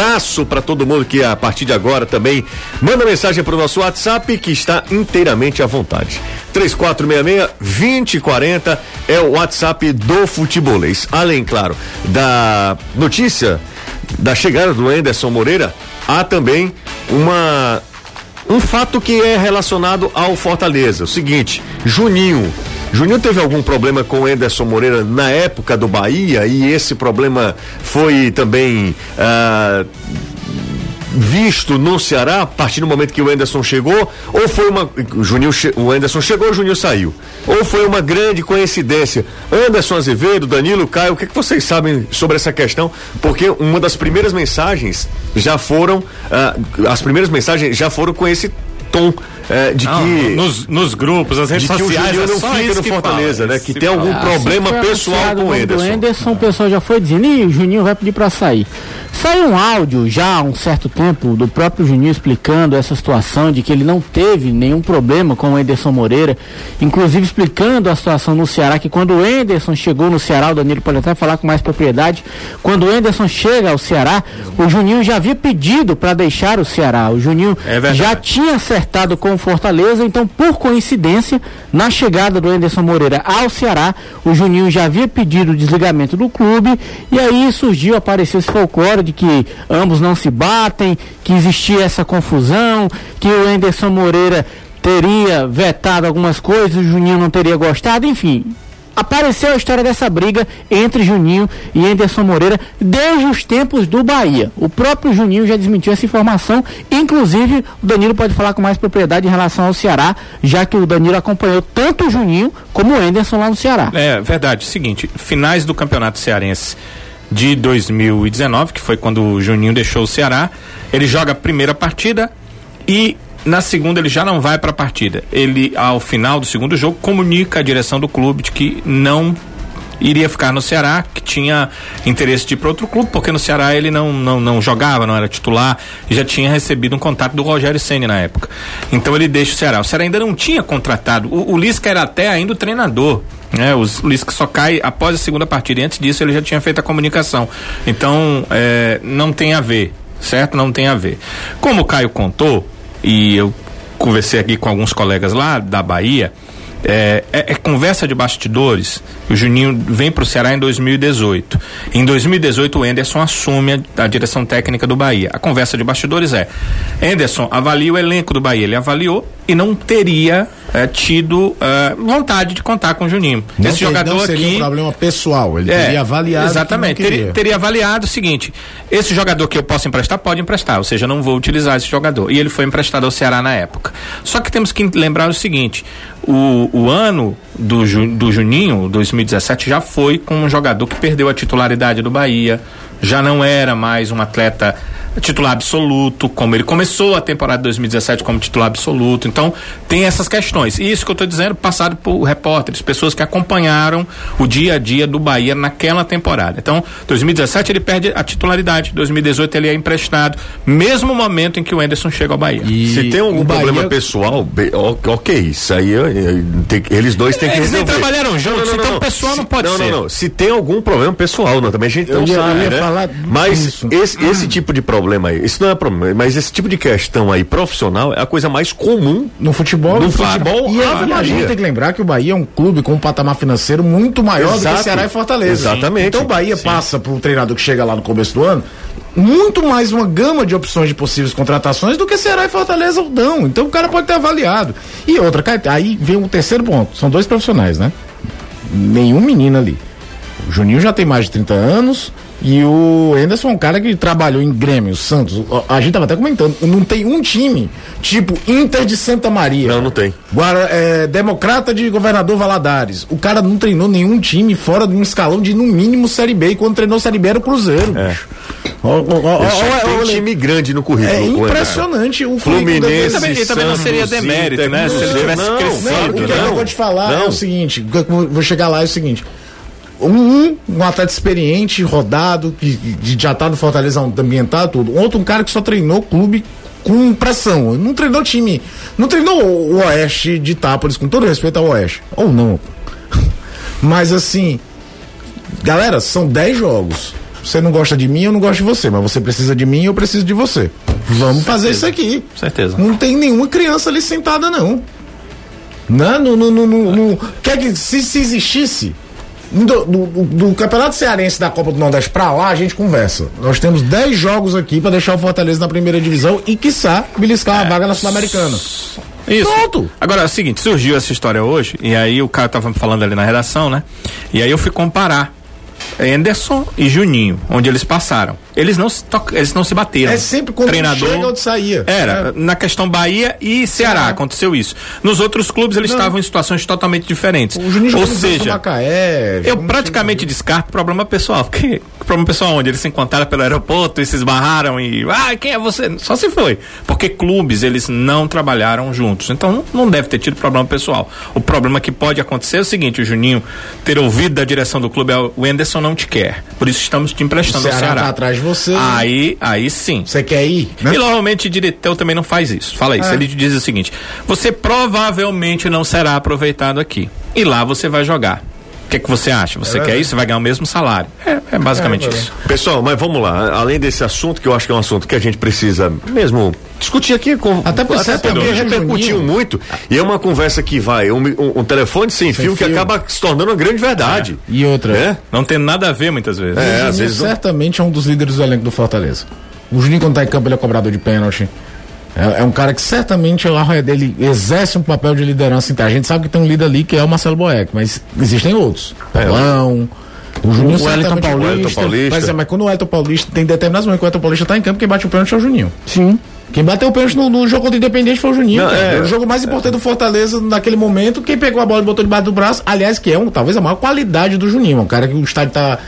abraço para todo mundo que a partir de agora também manda mensagem para o nosso WhatsApp que está inteiramente à vontade. 3466-2040 é o WhatsApp do futebolês. Além, claro, da notícia da chegada do Anderson Moreira, há também uma um fato que é relacionado ao Fortaleza. O seguinte, Juninho. Juninho teve algum problema com o Anderson Moreira na época do Bahia e esse problema foi também ah, visto no Ceará a partir do momento que o Anderson chegou? Ou foi uma. O, Juninho, o Anderson chegou, o Juninho saiu? Ou foi uma grande coincidência? Anderson Azevedo, Danilo, Caio, o que, que vocês sabem sobre essa questão? Porque uma das primeiras mensagens já foram. Ah, as primeiras mensagens já foram com esse tom é, de não, que nos, nos, grupos, as redes sociais, o não fica no Fortaleza, fala, né? Que tem algum ah, problema pessoal com o Anderson. O Anderson, o pessoal já foi dizendo, e o Juninho vai pedir para sair. Saiu um áudio já há um certo tempo do próprio Juninho explicando essa situação de que ele não teve nenhum problema com o Enderson Moreira, inclusive explicando a situação no Ceará, que quando o Enderson chegou no Ceará, o Danilo pode até falar com mais propriedade, quando o Enderson chega ao Ceará, o Juninho já havia pedido para deixar o Ceará. O Juninho é já tinha acertado com o Fortaleza, então por coincidência, na chegada do Enderson Moreira ao Ceará, o Juninho já havia pedido o desligamento do clube e aí surgiu, apareceu esse folclore de que ambos não se batem, que existia essa confusão, que o Enderson Moreira teria vetado algumas coisas, o Juninho não teria gostado, enfim. Apareceu a história dessa briga entre Juninho e Enderson Moreira desde os tempos do Bahia. O próprio Juninho já desmentiu essa informação. Inclusive, o Danilo pode falar com mais propriedade em relação ao Ceará, já que o Danilo acompanhou tanto o Juninho como o Enderson lá no Ceará. É verdade. Seguinte, finais do Campeonato Cearense de 2019, que foi quando o Juninho deixou o Ceará. Ele joga a primeira partida e na segunda ele já não vai para a partida. Ele, ao final do segundo jogo, comunica à direção do clube de que não iria ficar no Ceará, que tinha interesse de ir para outro clube, porque no Ceará ele não, não, não jogava, não era titular, e já tinha recebido um contato do Rogério Senna na época. Então ele deixa o Ceará. O Ceará ainda não tinha contratado. O, o Lisca era até ainda o treinador. Né, o Lisca só cai após a segunda partida. E antes disso ele já tinha feito a comunicação. Então, é, não tem a ver, certo? Não tem a ver. Como o Caio contou, e eu conversei aqui com alguns colegas lá da Bahia, é, é, é, conversa de bastidores. O Juninho vem para o Ceará em 2018. Em 2018, o Enderson assume a, a, direção técnica do Bahia. A conversa de bastidores é: Enderson avalia o elenco do Bahia. Ele avaliou e não teria é, tido é, vontade de contar com o Juninho. Não Esse jogador não seria aqui. um problema pessoal. Ele é, teria avaliado. Exatamente. Teria, teria, avaliado o seguinte: esse jogador que eu posso emprestar, pode emprestar. Ou seja, não vou utilizar esse jogador. E ele foi emprestado ao Ceará na época. Só que temos que lembrar o seguinte: o, o ano do, do Juninho, 2017, já foi com um jogador que perdeu a titularidade do Bahia, já não era mais um atleta titular absoluto, como ele começou a temporada 2017 como titular absoluto. Então, tem essas questões. E isso que eu estou dizendo, passado por repórteres, pessoas que acompanharam o dia a dia do Bahia naquela temporada. Então, 2017 ele perde a titularidade, 2018 ele é emprestado, mesmo momento em que o Anderson chega ao Bahia. E Se tem algum Bahia... problema pessoal, ok, isso aí tem, eles dois têm que eles resolver. Eles trabalharam juntos, não, não, então o pessoal não pode não, ser. Não, não, Se tem algum problema pessoal, não, também a gente não sabe, né? Mas esse, esse tipo de problema aí. Isso não é problema, mas esse tipo de questão aí profissional é a coisa mais comum no futebol. No futebol, e a, a gente tem que lembrar que o Bahia é um clube com um patamar financeiro muito maior Exato. do que Ceará e Fortaleza. Exatamente. Então o Bahia Sim. passa para um treinador que chega lá no começo do ano muito mais uma gama de opções de possíveis contratações do que Ceará e Fortaleza não. Então o cara pode ter avaliado. E outra, aí vem o um terceiro ponto. São dois profissionais, né? Nenhum menino ali. O Juninho já tem mais de 30 anos, e o Anderson é um cara que trabalhou em Grêmio, Santos. A gente tava até comentando, não tem um time tipo Inter de Santa Maria. Não, não tem. Guara, é, Democrata de Governador Valadares. O cara não treinou nenhum time fora de um escalão de no mínimo Série B. E quando treinou Série B era o Cruzeiro. É. Um time grande no currículo. É impressionante o Fluminense. Também, ele também não seria demérito, né? Se ele tivesse não, crescido. Não, o que eu vou te falar é o seguinte: vou chegar lá é o seguinte um, um atleta experiente, rodado, que, que já tá no Fortaleza ambientado, tudo. Outro, um cara que só treinou clube com pressão. Não treinou time. Não treinou o Oeste de Itápolis, com todo respeito ao Oeste. Ou não. Mas assim, galera, são 10 jogos. Você não gosta de mim, eu não gosto de você, mas você precisa de mim, eu preciso de você. Vamos fazer isso aqui. Certeza. Não tem nenhuma criança ali sentada, não. Não, não, não, não, não, não. Quer que se, se existisse do, do, do Campeonato Cearense da Copa do Nordeste pra lá, a gente conversa. Nós temos 10 jogos aqui pra deixar o Fortaleza na primeira divisão e, quiçá, beliscar uma vaga na Sul-Americana. Isso. Pronto. Agora é o seguinte, surgiu essa história hoje, e aí o cara tava falando ali na redação, né? E aí eu fui comparar Anderson e Juninho, onde eles passaram. Eles não se, to- eles não se bateram. É sempre quando Treinador, chega onde saía. Era, na questão Bahia e Ceará, aconteceu isso. Nos outros clubes eles estavam em situações totalmente diferentes. O Juninho Ou seja, Macaé, eu praticamente descarto problema pessoal. Porque problema pessoal onde? Eles se encontraram pelo aeroporto e se esbarraram e. Ah, quem é você? Só se foi. Porque clubes, eles não trabalharam juntos. Então não, não deve ter tido problema pessoal. O problema que pode acontecer é o seguinte: o Juninho ter ouvido da direção do clube é o Enderson não te quer. Por isso estamos te O emprestando ao Ceará Ceará. tá atrás você. Aí, aí sim. Você quer ir? Né? E normalmente diretor também não faz isso. Fala isso. É. Ele diz o seguinte: você provavelmente não será aproveitado aqui. E lá você vai jogar. O que, que você acha? Você quer verdade. isso? Você vai ganhar o mesmo salário. É, é basicamente É, isso. Pessoal, mas vamos lá. Além desse assunto, que eu acho que é um assunto que a gente precisa mesmo discutir aqui com. Até porque porque certamente o repercutiu Juninho- muito. E é uma conversa que vai, um, um- um telefone sem, fio, que fio. acaba se tornando uma grande verdade. E outra. É? Não tem nada a ver muitas vezes. É, às vezes não- certamente é um dos líderes do elenco do Fortaleza. O Juninho, quando tá em campo, ele é cobrador de pênalti. É, é um cara que certamente lá dele exerce um papel de liderança. Então, a gente sabe que tem um líder ali que é o Marcelo Boeck, mas existem outros. Pelão. O Juninho O certamente- Paulista. Paulista. Mas, é, mas quando o Elton Paulista tem determinados momentos que o Elton Paulista tá em campo, quem bate o pênalti é o Juninho. Sim. Quem bateu o pênalti no, no jogo contra o Independente foi o Juninho. Não, é. o jogo mais importante do Fortaleza naquele momento. Quem pegou a bola e botou debaixo do braço, aliás, que é um, talvez a maior qualidade do Juninho. Um cara que o estádio tá.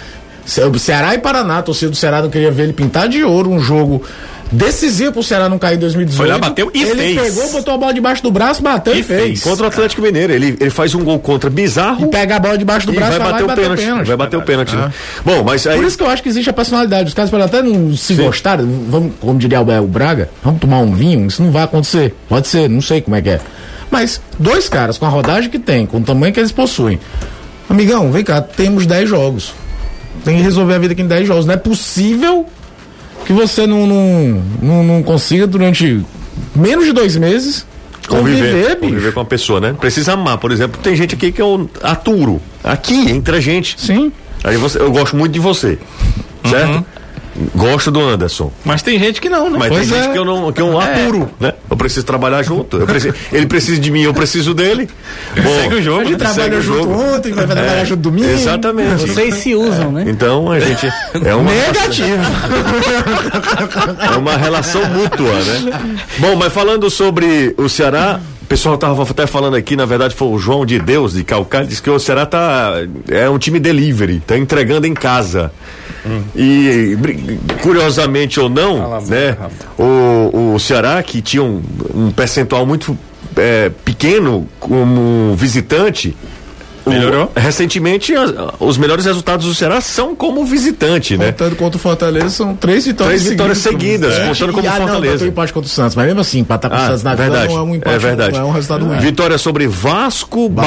Ceará e Paraná, a torcida do Ceará não queria ver ele pintar de ouro um jogo decisivo pro Ceará não cair em 2018. Foi lá, bateu e ele fez. pegou, botou a bola debaixo do braço, bateu e, E fez. fez. Contra o Atlético Mineiro. Ele, ele faz um gol contra bizarro. E pega a bola debaixo do e braço vai vai lá bater e o bateu pênalti. pênalti. Vai bater o pênalti, né? Bom, mas aí. Por isso que eu acho que existe a personalidade. Os caras podem até não se gostarem, vamos, como diria o, o Braga, vamos tomar um vinho, isso não vai acontecer. Pode ser, não sei como é que é. Mas dois caras com a rodagem que tem, com o tamanho que eles possuem. Amigão, vem cá, temos 10 jogos. Tem que resolver a vida aqui em 10 jogos. Não é possível que você não, não, não, não consiga durante menos de dois meses conviver, Conviver, conviver com a pessoa, né? Precisa amar, por exemplo. Tem gente aqui que eu aturo. Aqui, entre a gente. Sim. Aí você, eu gosto muito de você. Certo? Gosto do Anderson. Mas tem gente que não, né? Mas Pois tem é. gente que eu não, que eu não aturo, né? Eu preciso trabalhar junto. Eu preciso, ele precisa de mim, eu preciso dele. Bom, Segue o jogo, A gente né? o junto jogo. ontem, vai trabalhar junto domingo. Exatamente. Vocês se usam, né? Então a gente é uma Negativo. é uma relação mútua, né? Bom, mas falando sobre o Ceará, pessoal tava até falando aqui, na verdade foi o João de Deus de Calcaia, disse que o Ceará tá é um time delivery, tá entregando em casa. E bri- curiosamente ou não, né? O, o Ceará que tinha um, um percentual muito é, pequeno como visitante o- Melhorou? recentemente, as- os melhores resultados do Ceará são como visitante, né? Contando contra o Fortaleza, são três vitórias Três vitórias seguidas, É. contando como ah, Não, Fortaleza. bateu empate contra o Santos, mas mesmo assim, empatar com o Ah, Santos na verdade. não é um empate, é verdade. não é um resultado ruim. Vitória sobre Vasco, Bahia,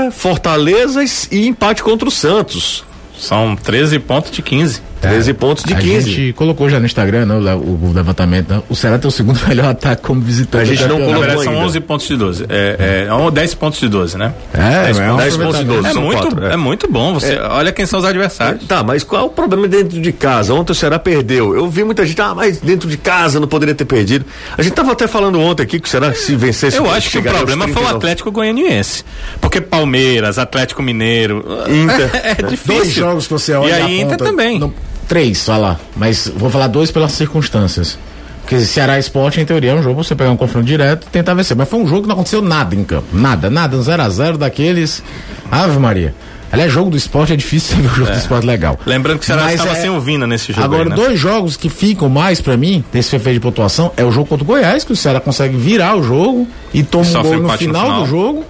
Bahia. Fortaleza e empate contra o Santos. São 13 pontos de 15. 13 pontos de a 15. gente colocou já no Instagram, né, o, o- levantamento, né? o Ceará tem o segundo melhor ataque como visitante. A gente não colocou verdade, são ainda. 11 pontos de 12. É, é, é 10 pontos de 12, né? É, Dez é um 10 pontos de 12. É São muito, quatro, é. é. muito bom. Você olha quem são os adversários. Tá, mas qual é o problema dentro de casa? Ontem o Ceará perdeu. Eu vi muita gente, ah, mas dentro de casa não poderia ter perdido. A gente tava até falando ontem aqui que o Ceará se vencesse. Eu acho que o problema foi o 39. Atlético Goianiense. Porque Palmeiras, Atlético Mineiro. Inter. É, é difícil. Dois jogos que você olha E e Inter também. não- três, lá. Mas vou falar dois pelas circunstâncias. Porque Ceará Esporte, em teoria, é um jogo você pegar um confronto direto e tentar vencer. Mas foi um jogo que não aconteceu nada em campo. Nada, nada. Um 0x0 daqueles. Ave Maria. Aliás, jogo do esporte é difícil você ver o jogo do esporte legal. Lembrando que o Ceará estava é- sem o Vina nesse jogo. Agora, aí, né? dois jogos que ficam mais pra mim, desse feito de pontuação, é o jogo contra o Goiás, que o Ceará consegue virar o jogo e toma um Sofre gol no empate no final, final. do jogo.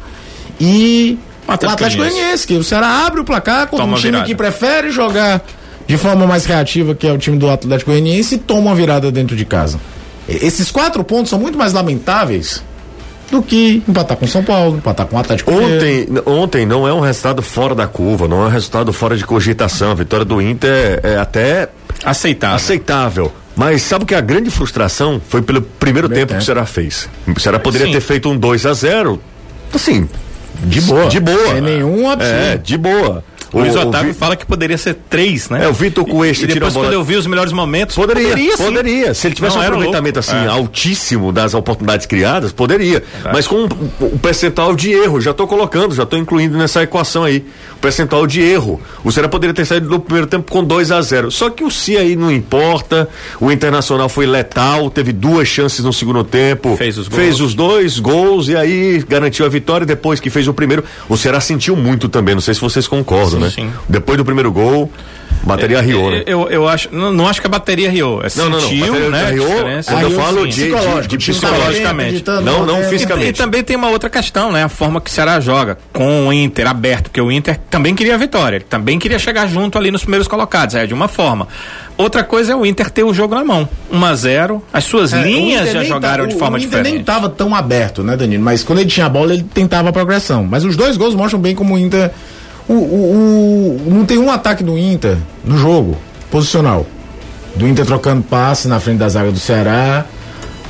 E O Atlético Goianiense. Que o Ceará abre o placar contra Toma um time virada. que prefere jogar de forma mais reativa, que é o time do Atlético Goianiense, e toma uma virada dentro de casa. Esses quatro pontos são muito mais lamentáveis do que empatar com São Paulo, empatar com o Atlético Ontem, ontem não é um resultado fora da curva, não é um resultado fora de cogitação. A vitória do Inter é, é até aceitável. aceitável. Mas sabe que a grande frustração foi pelo primeiro tempo que o Ceará fez. O Ceará poderia Sim. ter feito um 2 a 0 assim, De boa. de boa. Sem nenhum absurdo. É, de boa. O Luiz o Otávio Vi- fala que poderia ser três, né? É, o Vitor Cuesta tira a depois, bola- quando eu vi os melhores momentos, Poderia, poderia, sim. poderia. Se ele tivesse Não, um aproveitamento louco. assim É. altíssimo das oportunidades criadas, poderia. Mas com o, o percentual de erro, já estou colocando, já estou incluindo nessa equação aí. O percentual de erro. O Ceará poderia ter saído do primeiro tempo com 2 a 0 Só que o se aí não importa. O Internacional foi letal, teve duas chances no segundo tempo. Fez os gols. Fez os dois gols e aí garantiu a vitória. Depois que fez o primeiro, o Ceará sentiu muito também. Não sei se vocês concordam, Sim, né? sim. Depois do primeiro gol, bateria riou, né? Eu, eu acho, não, não acho que a bateria riou. É Não, não, não. sentiu, né? riou, quando eu Aí, falo de, de, psicológico, de psicologicamente. Não, não né? E, fisicamente. e também tem uma outra questão, né? A forma que o Ceará joga com o Inter aberto, porque o Inter também queria a vitória, ele também queria chegar junto ali nos primeiros colocados, é de uma forma. Outra coisa é o Inter ter o jogo na mão, 1 a 0 as suas É, linhas já jogaram tá- de forma o Inter diferente. nem estava tão aberto, né, Danilo? Mas quando ele tinha a bola, ele tentava a progressão. Mas os dois gols mostram bem como o Inter. O, o- o- não tem um ataque do Inter no jogo, posicional. Do Inter trocando passe na frente da zaga do Ceará,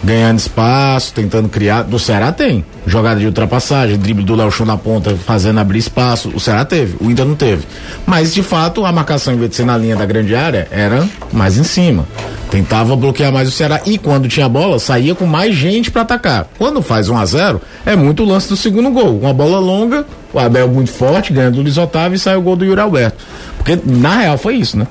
ganhando espaço, tentando criar. Do Ceará tem. Jogada de ultrapassagem, drible do Léo Chão na ponta, fazendo abrir espaço. O Ceará teve, o Inter não teve. Mas, de fato, a marcação, em vez de ser na linha da grande área, era mais em cima. Tentava bloquear mais o Ceará. E quando tinha bola, saía com mais gente para atacar. Quando faz 1 a 0 é muito o lance do segundo gol. Uma bola longa, o Abel muito forte, ganha do Luiz Otávio e sai o gol do Yuri Alberto. Porque, na real, foi isso, né?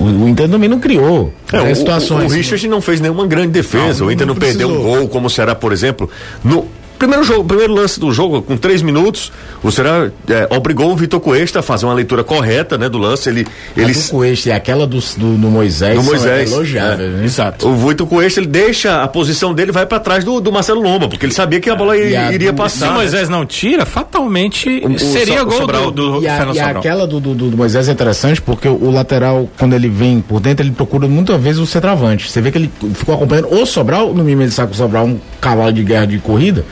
O, o Inter também não criou. É, o, situações. o, o Richard não fez nenhuma grande defesa. Não, o Inter não, não perdeu um gol, como o Ceará, por exemplo. No primeiro jogo, primeiro lance do jogo, com três minutos, o Ceará é, obrigou o Vitor Cuesta a fazer uma leitura correta né, do lance. Ele, ele A Coelho e aquela do, do, do Moisés, Do Moisés, é. né? Exato. O Vitor Cuesta, ele deixa a posição dele, vai para trás do, do Marcelo Lomba, porque ele sabia que a bola E a iria do- Se passar. o Moisés não tira, fatalmente O- o seria o gol Sobral. do, do E, a, e aquela do, do, do Moisés é interessante porque o, o lateral, quando ele vem por dentro, ele procura muitas vezes o centroavante. Você vê que ele ficou acompanhando o Sobral, no mínimo ele sabe que o Sobral é um cavalo de guerra de corrida.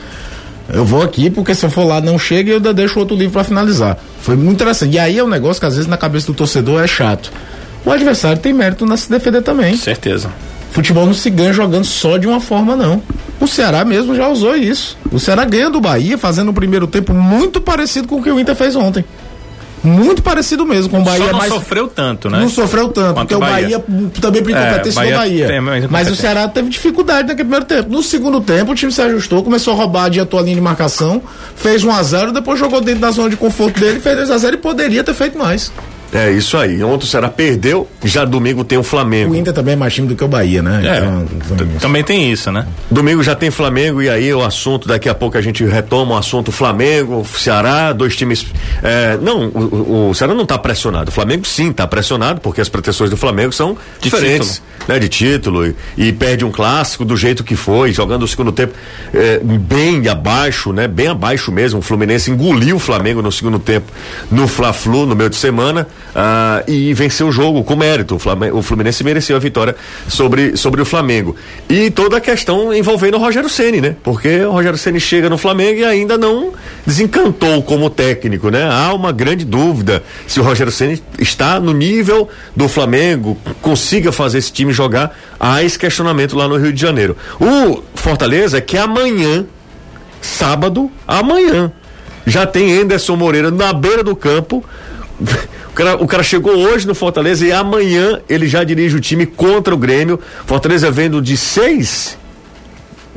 Eu vou aqui porque se eu for lá não chega e eu deixo o outro livro para finalizar. Foi muito interessante. E aí é um negócio que às vezes na cabeça do torcedor é chato. O adversário tem mérito na se defender também. Certeza. Futebol não se ganha jogando só de uma forma, não. O Ceará mesmo já usou isso. O Ceará ganha do Bahia fazendo um primeiro tempo muito parecido com o que o Inter fez ontem. Muito parecido mesmo, com o Bahia Só não mais. sofreu tanto, né? Não sofreu tanto, Quanto porque o Bahia. Bahia, também por É, incompetência Bahia do Bahia. tem Mas o. Ceará teve dificuldade naquele primeiro tempo. No segundo tempo, o time se ajustou, começou a roubar, adiantou a linha de marcação, fez 1 a 0 depois jogou dentro da zona de conforto dele, fez 2 a 0 e poderia ter feito mais. É isso aí. Ontem o Ceará perdeu, já domingo tem o Flamengo. O Inter também é mais time do que o Bahia, né? É, Então. Também tem isso, né? Domingo já tem Flamengo e aí o assunto, daqui a pouco a gente retoma o assunto Flamengo, Ceará, dois times. é, não, o, o- Ceará não está pressionado. O Flamengo sim está pressionado, porque as pretensões do Flamengo são De diferentes, né? De título e, e perde um clássico do jeito que foi, jogando o segundo tempo é, bem abaixo, né? Bem abaixo mesmo. O Fluminense engoliu o Flamengo no segundo tempo no Fla-Flu, no meio de semana, ah, e venceu o jogo com mérito. O, Fluminense mereceu a vitória sobre, sobre o Flamengo. E toda a questão envolvendo o Rogério Ceni, né? Porque o Rogério Ceni chega no Flamengo e ainda não desencantou como técnico, né? Há uma grande dúvida se o Rogério Ceni está no nível do Flamengo, consiga fazer esse time jogar. Há esse questionamento lá no Rio de Janeiro. O Fortaleza é que amanhã, sábado, amanhã, já tem Anderson Moreira na beira do campo. O cara, o cara chegou hoje no Fortaleza e amanhã ele já dirige o time contra o Grêmio. Fortaleza vendo de seis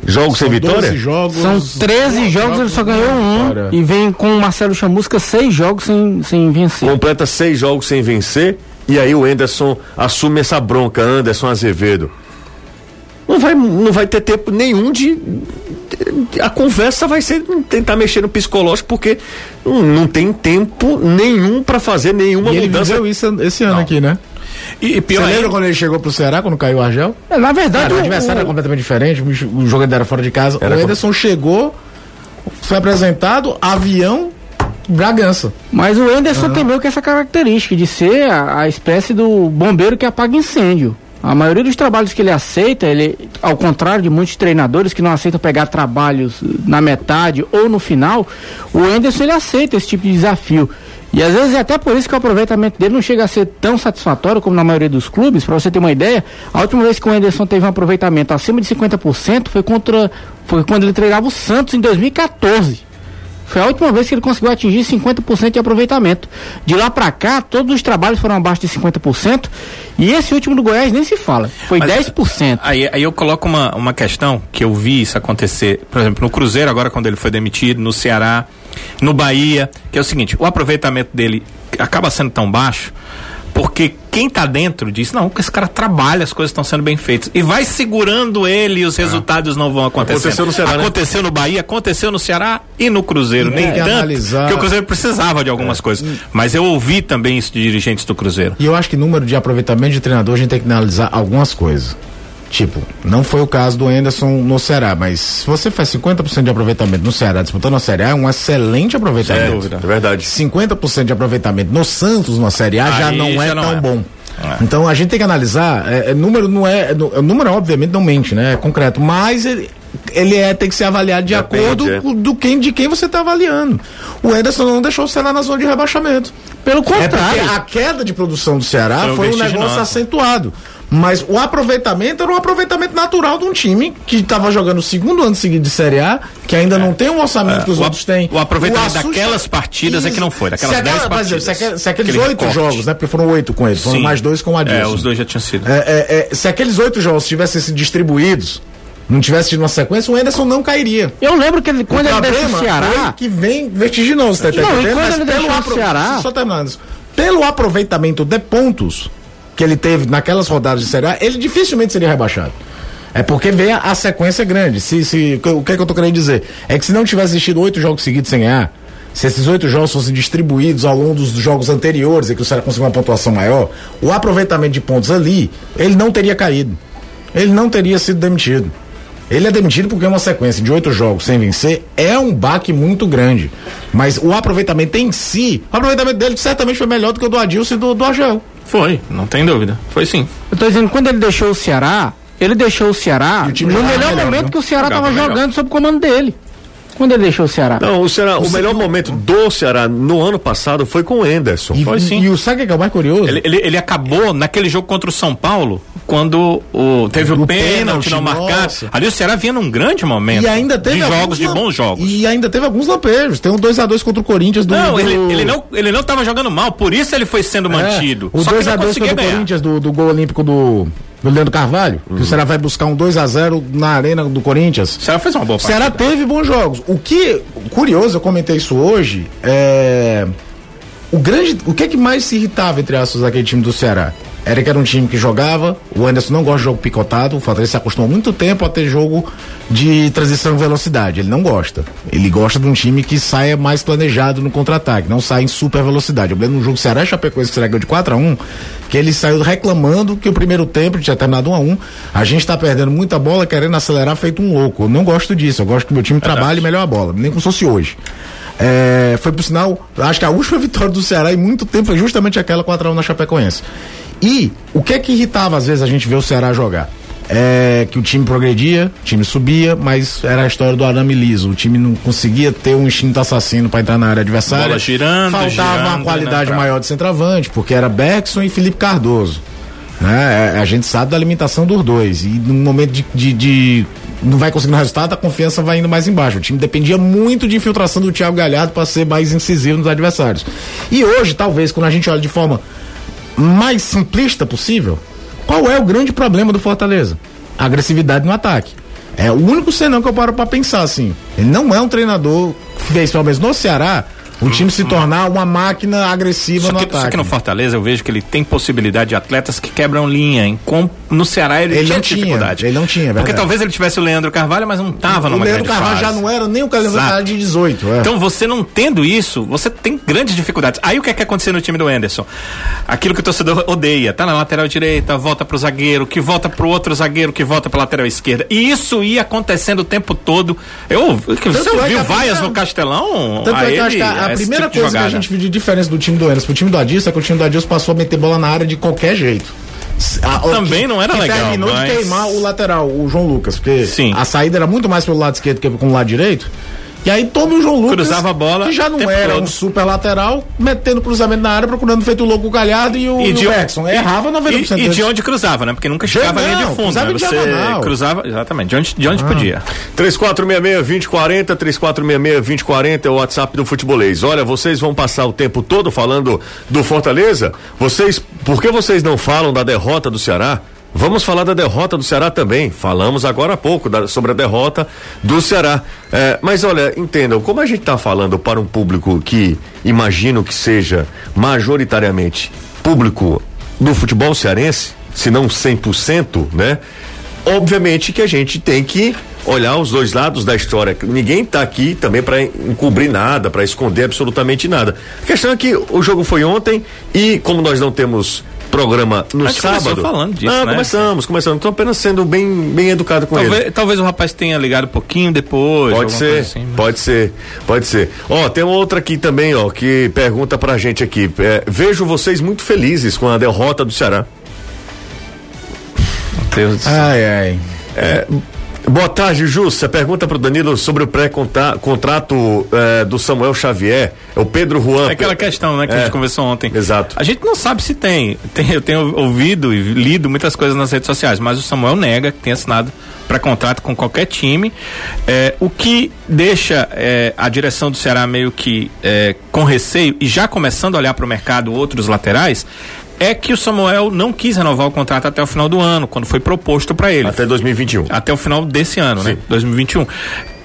jogos sem São vitória. 12 jogos. São 13 jogos, ele só ganhou um. Vitória. E vem com o Marcelo Chamusca seis jogos sem, sem vencer. completa seis jogos sem vencer e aí o Anderson assume essa bronca, Anderson Azevedo. Não vai, não vai ter tempo nenhum de. A conversa vai ser tentar mexer no psicológico, porque não, não tem tempo nenhum para fazer nenhuma E ele mudança. viveu isso esse ano aqui, né? E, e pior Você lembra quando ele chegou pro Ceará, quando caiu o Argel? É, Na verdade, Cara, o o- adversário era completamente diferente, o bicho- o jogo ainda era fora de casa. Era o Ederson chegou, foi apresentado, avião, Bragança. mas o Anderson tem meio que essa característica de ser a, a espécie do bombeiro que apaga incêndio. A maioria dos trabalhos que ele aceita, ele, ao contrário de muitos treinadores que não aceitam pegar trabalhos na metade ou no final, o Anderson ele aceita esse tipo de desafio. E às vezes é até por isso que o aproveitamento dele não chega a ser tão satisfatório como na maioria dos clubes. Para você ter uma ideia, a última vez que o Anderson teve um aproveitamento acima de 50% foi contra foi quando ele treinava o Santos em 2014. Foi a última vez que ele conseguiu atingir 50% de aproveitamento. De lá para cá, todos os trabalhos foram abaixo de 50%. E esse último do Goiás nem se fala. Foi Mas, 10%. Aí, aí eu coloco uma, uma questão que eu vi isso acontecer, por exemplo, no Cruzeiro, agora quando ele foi demitido, no Ceará, no Bahia, que é o seguinte: o aproveitamento dele acaba sendo tão baixo porque quem tá dentro diz, não, esse cara trabalha, as coisas estão sendo bem feitas. E vai segurando ele e os é. resultados não vão acontecer. Aconteceu no Ceará. Né? Aconteceu né? no Bahia, aconteceu no Ceará e no Cruzeiro. E Nem tanto analisar... que o Cruzeiro precisava de algumas é. coisas. Mas eu ouvi também isso de dirigentes do Cruzeiro. E eu acho que número de aproveitamento de treinador, a gente tem que analisar algumas coisas. Tipo, não foi o caso do Anderson no Ceará, mas se você faz 50% de aproveitamento no Ceará disputando a Série A, é um excelente aproveitamento. É verdade. 50% de aproveitamento no Santos na Série A Aí já não é já não tão é. bom. É. Então a gente tem que analisar, é, é número não é, o número obviamente não mente, né? É concreto, mas ele, ele é, tem que ser avaliado de Depende, acordo é. do quem, de quem você está avaliando. O Ederson não deixou o Ceará na zona de rebaixamento. Pelo contrário. É a queda de produção do Ceará foi, foi um negócio acentuado. Mas o aproveitamento era um aproveitamento natural de um time que estava jogando o segundo ano seguido de Série A, que ainda é. não tem um orçamento é. que os o outros têm. O aproveitamento o daquelas partidas Isso. é que não foi, daquelas se 10 aquela, partidas. Se, se aqueles oito jogos, né? Porque foram oito com eles, foram Sim. mais dois com o Adilson. É, os dois já tinham sido. É, é, é, se aqueles oito jogos tivessem sido distribuídos, não tivesse tido uma sequência, o Anderson não cairia. Eu lembro que ele, quando o ele desce o Ceará. que vem vertiginoso, tá não, entendendo? Mas ele pelo apro... Ceará. Só terminando. Pelo aproveitamento de pontos, que ele teve naquelas rodadas de Série A, ele dificilmente seria rebaixado. É porque vem a, a sequência grande. Se, se, o que é que eu tô querendo dizer? É que se não tivesse assistido oito jogos seguidos sem ganhar, se esses oito jogos fossem distribuídos ao longo dos jogos anteriores e que o Ceará conseguiu uma pontuação maior, o aproveitamento de pontos ali, ele não teria caído. Ele não teria sido demitido. Ele é demitido porque é uma sequência de oito jogos sem vencer é um baque muito grande. Mas o aproveitamento em si, o aproveitamento dele certamente foi melhor do que o do Adilson e do, do Agel. Foi, não tem dúvida. Foi sim. Eu tô dizendo, quando ele deixou o Ceará, ele deixou o Ceará o no melhor, melhor momento viu? que o Ceará estava jogando sob o comando dele. Quando ele deixou o Ceará? Não, o Ceará, o, o melhor momento do Ceará no ano passado foi com o Enderson. E, foi sim. E o sabe que é o mais curioso? Ele, ele, ele, acabou naquele jogo contra o São Paulo, quando o, teve o, o pênalti não marcado. Ali o Ceará vinha num grande momento. E ainda teve de jogos, de bons jogos. E ainda teve alguns lampejos. Tem um 2x2 contra o Corinthians do. Não, do... Ele, ele, não, ele não tava jogando mal, por isso ele foi sendo é, mantido. O 2x2 contra o Corinthians do, do gol olímpico do do Leandro Carvalho, uhum. que o Ceará vai buscar um 2 a 0 na arena do Corinthians. O Ceará fez uma boa partida. Ceará teve bons jogos. O que, curioso, eu comentei isso hoje, é. O grande. O que é que mais se irritava, entre aspas, aquele time do Ceará? Era que era um time que jogava, o Anderson não gosta de jogo picotado, o Fortaleza se acostumou muito tempo a ter jogo de transição e velocidade. Ele não gosta. Ele gosta de um time que saia mais planejado no contra-ataque, não sai em super velocidade. Eu lembro no jogo Ceará e Chapecoense que de 4 a 1 que ele saiu reclamando que o primeiro tempo tinha terminado 1 a 1 A gente está perdendo muita bola, querendo acelerar feito um louco. Eu não gosto disso, eu gosto que meu time trabalhe melhor a bola, nem como se fosse hoje. É, foi por sinal, acho que a última vitória do Ceará em muito tempo foi justamente aquela 4x1 na Chapecoense. E o que é que irritava às vezes a gente ver o Ceará jogar? É que o time progredia, o time subia, mas era a história do arame liso. O time não conseguia ter um instinto assassino para entrar na área adversária. Bola girando, Faltava girando, uma qualidade né, maior de centroavante, porque era Bergson e Felipe Cardoso. Né? É, a gente sabe da limitação dos dois. E no momento de, de, de não vai conseguindo resultado, a confiança vai indo mais embaixo. O time dependia muito de infiltração do Thiago Galhardo para ser mais incisivo nos adversários. E hoje, talvez, quando a gente olha de forma mais simplista possível, qual é o grande problema do Fortaleza? Agressividade no ataque. É o único senão que eu paro para pensar assim. Ele não é um treinador que no Ceará o time se tornar uma máquina agressiva só no que, ataque. Só que no Fortaleza eu vejo que ele tem possibilidade de atletas que quebram linha. Em, com, no Ceará ele, ele tinha, tinha dificuldade. Ele não tinha, verdade. Porque talvez ele tivesse o Leandro Carvalho, mas não estava numa O Leandro Carvalho fase. já não era nem o Leandro de 18. É. Então você não tendo isso, você tem grandes dificuldades. Aí o que é que aconteceu no time do Anderson? Aquilo que o torcedor odeia, tá na lateral direita, volta pro zagueiro, que volta pro outro zagueiro, que volta pra lateral esquerda. E isso ia acontecendo o tempo todo. Eu, você é ouviu vaias no Castelão? Tanto é acho que a, a primeira tipo coisa que a gente viu de diferença do time do Enes pro time do Adilson é que o time do Adilson passou a meter bola na área de qualquer jeito. a- Também não era que legal, terminou mas- de queimar o lateral, o João Lucas, porque Sim. a saída era muito mais pelo lado esquerdo que pelo lado direito. E aí tome o João Lucas. Cruzava a bola Que já o não era todo. um super lateral, metendo cruzamento na área, procurando feito louco o Galhardo e o, e de, o Bergson. Errava 90% e, e de onde cruzava, né? Porque nunca chegava linha de fundo. cruzava Né? Você diagonal. cruzava, exatamente, de onde, de onde podia. 3466-2040, 3466-2040 é o WhatsApp do Futebolês. Olha, vocês vão passar o tempo todo falando do Fortaleza? Vocês, por que vocês não falam da derrota do Ceará? Vamos falar da derrota do Ceará também. Falamos agora há pouco da- sobre a derrota do Ceará. É, mas olha, entendam, como a gente está falando para um público que imagino que seja majoritariamente público do futebol cearense, se não 100%, né? Obviamente que a gente tem que olhar os dois lados da história. Ninguém está aqui também para encobrir nada, para esconder absolutamente nada. A questão é que o jogo foi ontem e como nós não temos programa no começou sábado. falando disso, não, né? começamos, começamos. Estou apenas sendo bem, bem educado com ele. Talvez, talvez o rapaz tenha ligado um pouquinho depois. Pode ser, assim, mas- pode ser, pode ser. Ó, tem uma outra aqui também, ó, que pergunta pra gente aqui. É, vejo vocês muito felizes com a derrota do Ceará. Deus do céu. Ai, ai. Boa tarde, Jussa. Pergunta pro Danilo sobre o pré-contrato eh, do Samuel Xavier. É o Pedro Juan. É aquela questão, né, que a É. gente conversou ontem. Exato. A gente não sabe se tem. Tem- Eu tenho ouvido e lido muitas coisas nas redes sociais, mas o Samuel nega que tem assinado para contrato com qualquer time. É, o que deixa é, a direção do Ceará meio que é, com receio e já começando a olhar para o mercado outros laterais. É que o Samuel não quis renovar o contrato até o final do ano, quando foi proposto para ele Até 2021. até o final desse ano, né? Sim. 2021.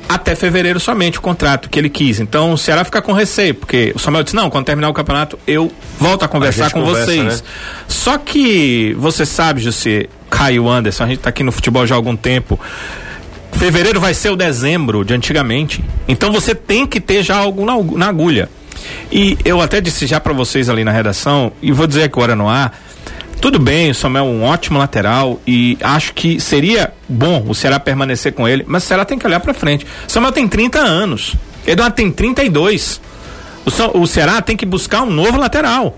Até fevereiro somente o contrato que ele quis. Então o Ceará fica com receio, porque o Samuel disse: não, quando terminar o campeonato, eu volto a conversar gente com conversa, vocês. né? Só que você sabe, José, Caio Anderson, a gente tá aqui no futebol já há algum tempo. Fevereiro vai ser o dezembro de antigamente. Então você tem que ter já algo na agulha. E eu até disse já para vocês ali na redação, e vou dizer agora no ar. Tudo bem, o Samuel é um ótimo lateral e acho que seria bom o Ceará permanecer com ele, mas o Ceará tem que olhar para frente. O Samuel tem 30 anos, Eduardo tem 32. O, o Ceará tem que buscar um novo lateral.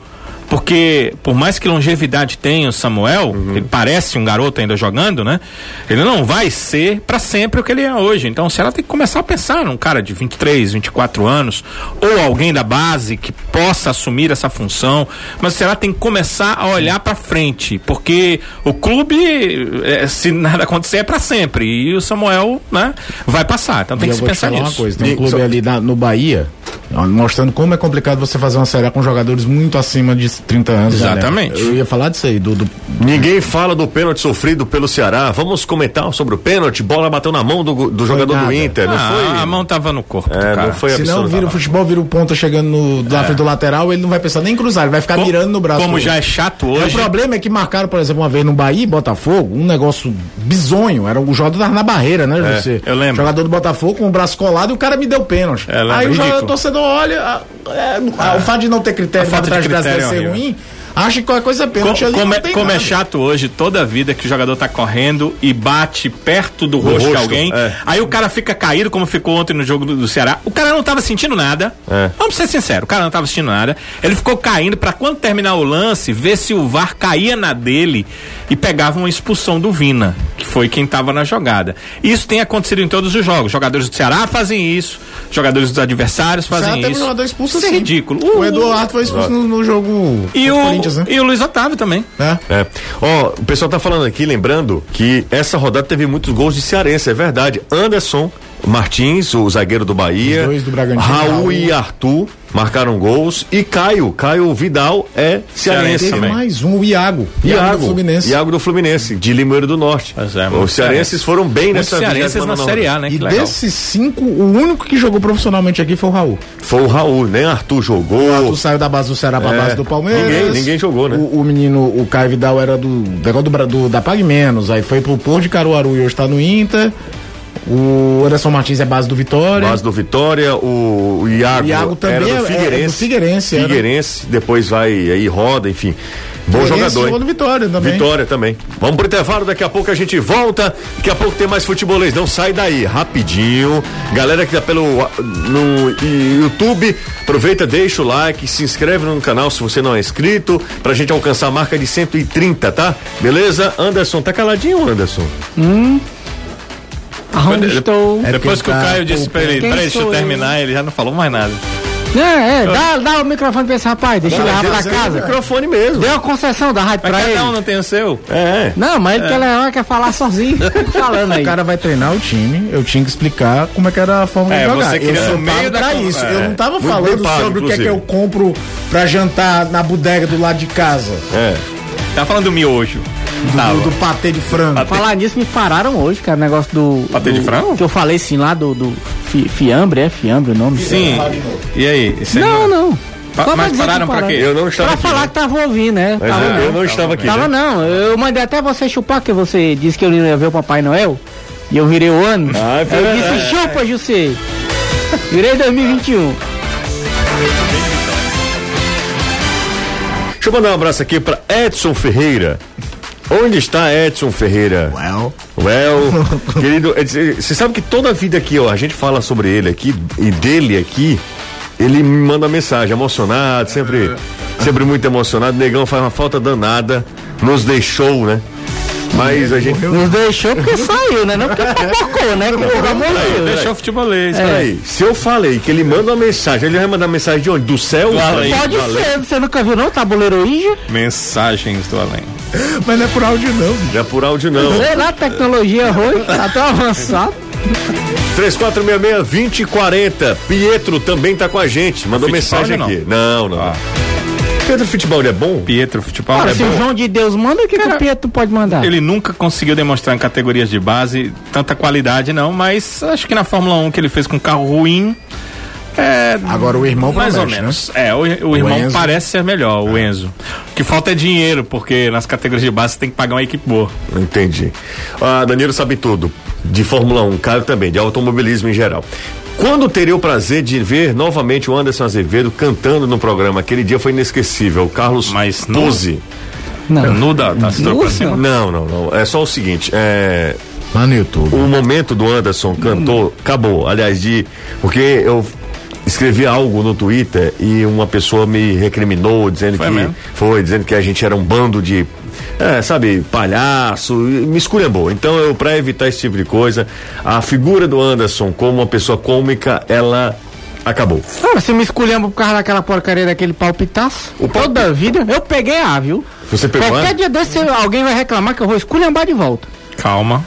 Porque, por mais que longevidade tenha o Samuel, ele parece um garoto ainda jogando, né? Ele não vai ser para sempre o que ele é hoje. Então o Ceará tem que começar a pensar num cara de 23, 24 anos, ou alguém da base que possa assumir essa função. Mas o Ceará tem que começar a olhar para frente, porque o clube, eh, se nada acontecer, é para sempre. E o Samuel, né, vai passar. Então tem E que se pensar nisso. uma coisa, tem E um clube só- ali na- no Bahia, mostrando como é complicado você fazer uma série com jogadores muito acima de 30 anos. né? Exatamente. Eu ia falar disso aí, do, do- Ninguém fala do pênalti sofrido pelo Ceará. Vamos comentar sobre o pênalti. Bola bateu na mão do, do jogador do nada. Inter. Não Ah, foi? A mão tava no corpo. do É, cara. não foi Se não vira o futebol, vira o ponta chegando no, na frente do lateral, ele não vai pensar nem em cruzar, ele vai ficar Co- mirando no braço. Como do já é chato É, hoje. O problema é que marcaram, por exemplo, uma vez no Bahia e Botafogo, um negócio bizonho. Era o jogador na barreira, né, você? eu lembro. Jogador do Botafogo com o braço colado e o cara me deu pênalti. É, Aí o jogador ridículo. torcedor olha, ah, é, ah, o fato de não ter critério A falta de critério é ser horrível. ruim, acha que qualquer coisa é Co- pênalti ali. como, não é, como é chato hoje, toda a vida que o jogador tá correndo e bate perto do rosto, de rosto, alguém, é. aí o cara fica caído, como ficou ontem no jogo do, do Ceará. O cara não tava sentindo nada. É. Vamos ser sinceros, o cara não tava sentindo nada. Ele ficou caindo pra quando terminar o lance, ver se o VAR caía na dele e pegava uma expulsão do Vina, que foi quem tava na jogada. Isso tem acontecido em todos os jogos. Jogadores do Ceará fazem isso, jogadores dos adversários O fazem isso. expulso Isso é ridículo. O Eduardo foi expulso no, no jogo E o, Corinthians, né? e o Luiz Otávio também. É. É. Ó, o pessoal tá falando aqui, lembrando que essa rodada teve muitos gols de cearense, é verdade. Anderson Martins, o zagueiro do Bahia. Os dois do Bragantino, Raul, Raul. e Arthur marcaram gols. E Caio, Caio Vidal é cearense Teve também. mais um, o Iago. Iago, do Fluminense. Iago do Fluminense, de Limoeiro do Norte. Pois é, Os cearenses cearense. foram bem nessa cearenses 29ª na Série A, né? E desses cinco, o único que jogou profissionalmente aqui foi o Raul. Foi o Raul, nem Arthur jogou. O Arthur saiu da base do Ceará pra É, base do Palmeiras. ninguém- ninguém jogou, né? O, o menino, o Caio Vidal era do negócio do, do, da Pague Menos, aí foi pro Porto de Caruaru e hoje tá no Inter. O Anderson Martins é base do Vitória. Base do Vitória, o, o Iago, O Iago também era é- do é Figueirense. do Figueirense. Figueirense, depois vai aí roda, enfim. Bom jogador. hein? no Vitória também. Vitória também. Vamos pro intervalo, daqui a pouco a gente volta. Daqui a pouco tem mais futebolês. Não sai daí, rapidinho. Galera que tá pelo no YouTube, aproveita, deixa o like, se inscreve no canal se você não é inscrito, pra gente alcançar a marca de 130, tá? Beleza? Anderson, tá caladinho, Anderson? Aonde estou? É Depois que o tá Caio disse pra ele, peraí, deixa eu sou eu? terminar, ele já não falou mais nada. É, é, dá, dá o microfone pra esse rapaz, deixa ele levar pra É o casa. microfone mesmo. Deu a concessão da rádio Mas pra ele. cada um não tem o seu. É. Não, mas ele quer levar, quer falar sozinho. Falando aí. O cara vai treinar o time, eu tinha que explicar como é que era a forma É, de jogar. você eu queria só no meio tava da pra con- isso. é. Eu não tava Muito falando pago, sobre o que é que inclusive. eu compro pra jantar na bodega do lado de casa. É. Tá falando do miojo. Do, Tava. do patê de frango. Falar nisso, me pararam hoje, cara, o negócio do. Patê de do- frango? Que eu falei sim lá do, do fi- fiambre, é fiambre o nome? Sim. E aí? Isso aí Não, não. Pa- pra mas pararam pra quê? Eu não estava Pra aqui. falar né? que tava ouvindo, né? Mas tava eu, não. eu não estava aqui. Tava né? não. Eu mandei até você chupar, que você disse que eu não ia ver o Papai Noel. E eu virei o ano. Ah, é eu disse, chupa, José. Virei 2021. Deixa eu mandar um abraço aqui pra Edson Ferreira. Onde está Edson Ferreira? Well, Well, querido, é você sabe que toda a vida aqui, ó, a gente fala sobre ele aqui e dele aqui, ele me manda mensagem, emocionado, sempre, sempre muito emocionado. Negão faz uma falta danada, nos deixou, né? Mas a gente. Nos deixou porque saiu, né? Não porque pipocou, né? De Deus. Deixou o futebolês. É. Peraí, se eu falei que ele manda uma mensagem, ele vai mandar mensagem de onde? Do céu? Do além. Pode ser, você nunca viu não? Tabuleiro Índia? Mensagens do além. mas não é por áudio não. Não é por áudio, não. Sei lá, tecnologia hoje, tá tão avançado. 3466-2040. Pietro também tá com a gente. Mandou mensagem não? aqui. Não, não. Ah. Pedro Futebol é bom? Pietro Futebol Ora, é se o bom. João de Deus manda, o que, que o Pietro pode mandar? Ele nunca conseguiu demonstrar em categorias de base tanta qualidade, não, mas acho que na Fórmula 1 que ele fez com carro ruim. É, Agora o irmão mais ou promete, menos. É, o, o irmão Enzo. parece ser melhor, o Enzo. O que falta é dinheiro, porque nas categorias de base você tem que pagar uma equipe boa. Entendi. Ah, Danilo sabe tudo. De Fórmula 1, Caio também, de automobilismo em geral. Quando teria o prazer de ver novamente o Anderson Azevedo cantando no programa? Aquele dia foi inesquecível. O Carlos Mas não- Puzzi. Não. Nu da, da cintura pra Nossa. cima. Não, não, não. É só o seguinte, é. Lá no YouTube. O momento do Anderson cantou, acabou. Aliás, de. Porque eu escrevi algo no Twitter e uma pessoa me recriminou, dizendo Foi que. mesmo? Foi, dizendo que a gente era um bando de. É, sabe, palhaço, e me esculhambou. Então, eu, pra evitar esse tipo de coisa, a figura do Anderson como uma pessoa cômica, ela acabou. Ora, você me esculhamba por causa daquela porcaria daquele palpitaço. O palpi- Toda a vida. Eu peguei A, viu? Você pegou Qualquer a? dia desse alguém vai reclamar que eu vou esculhambar de volta. Calma.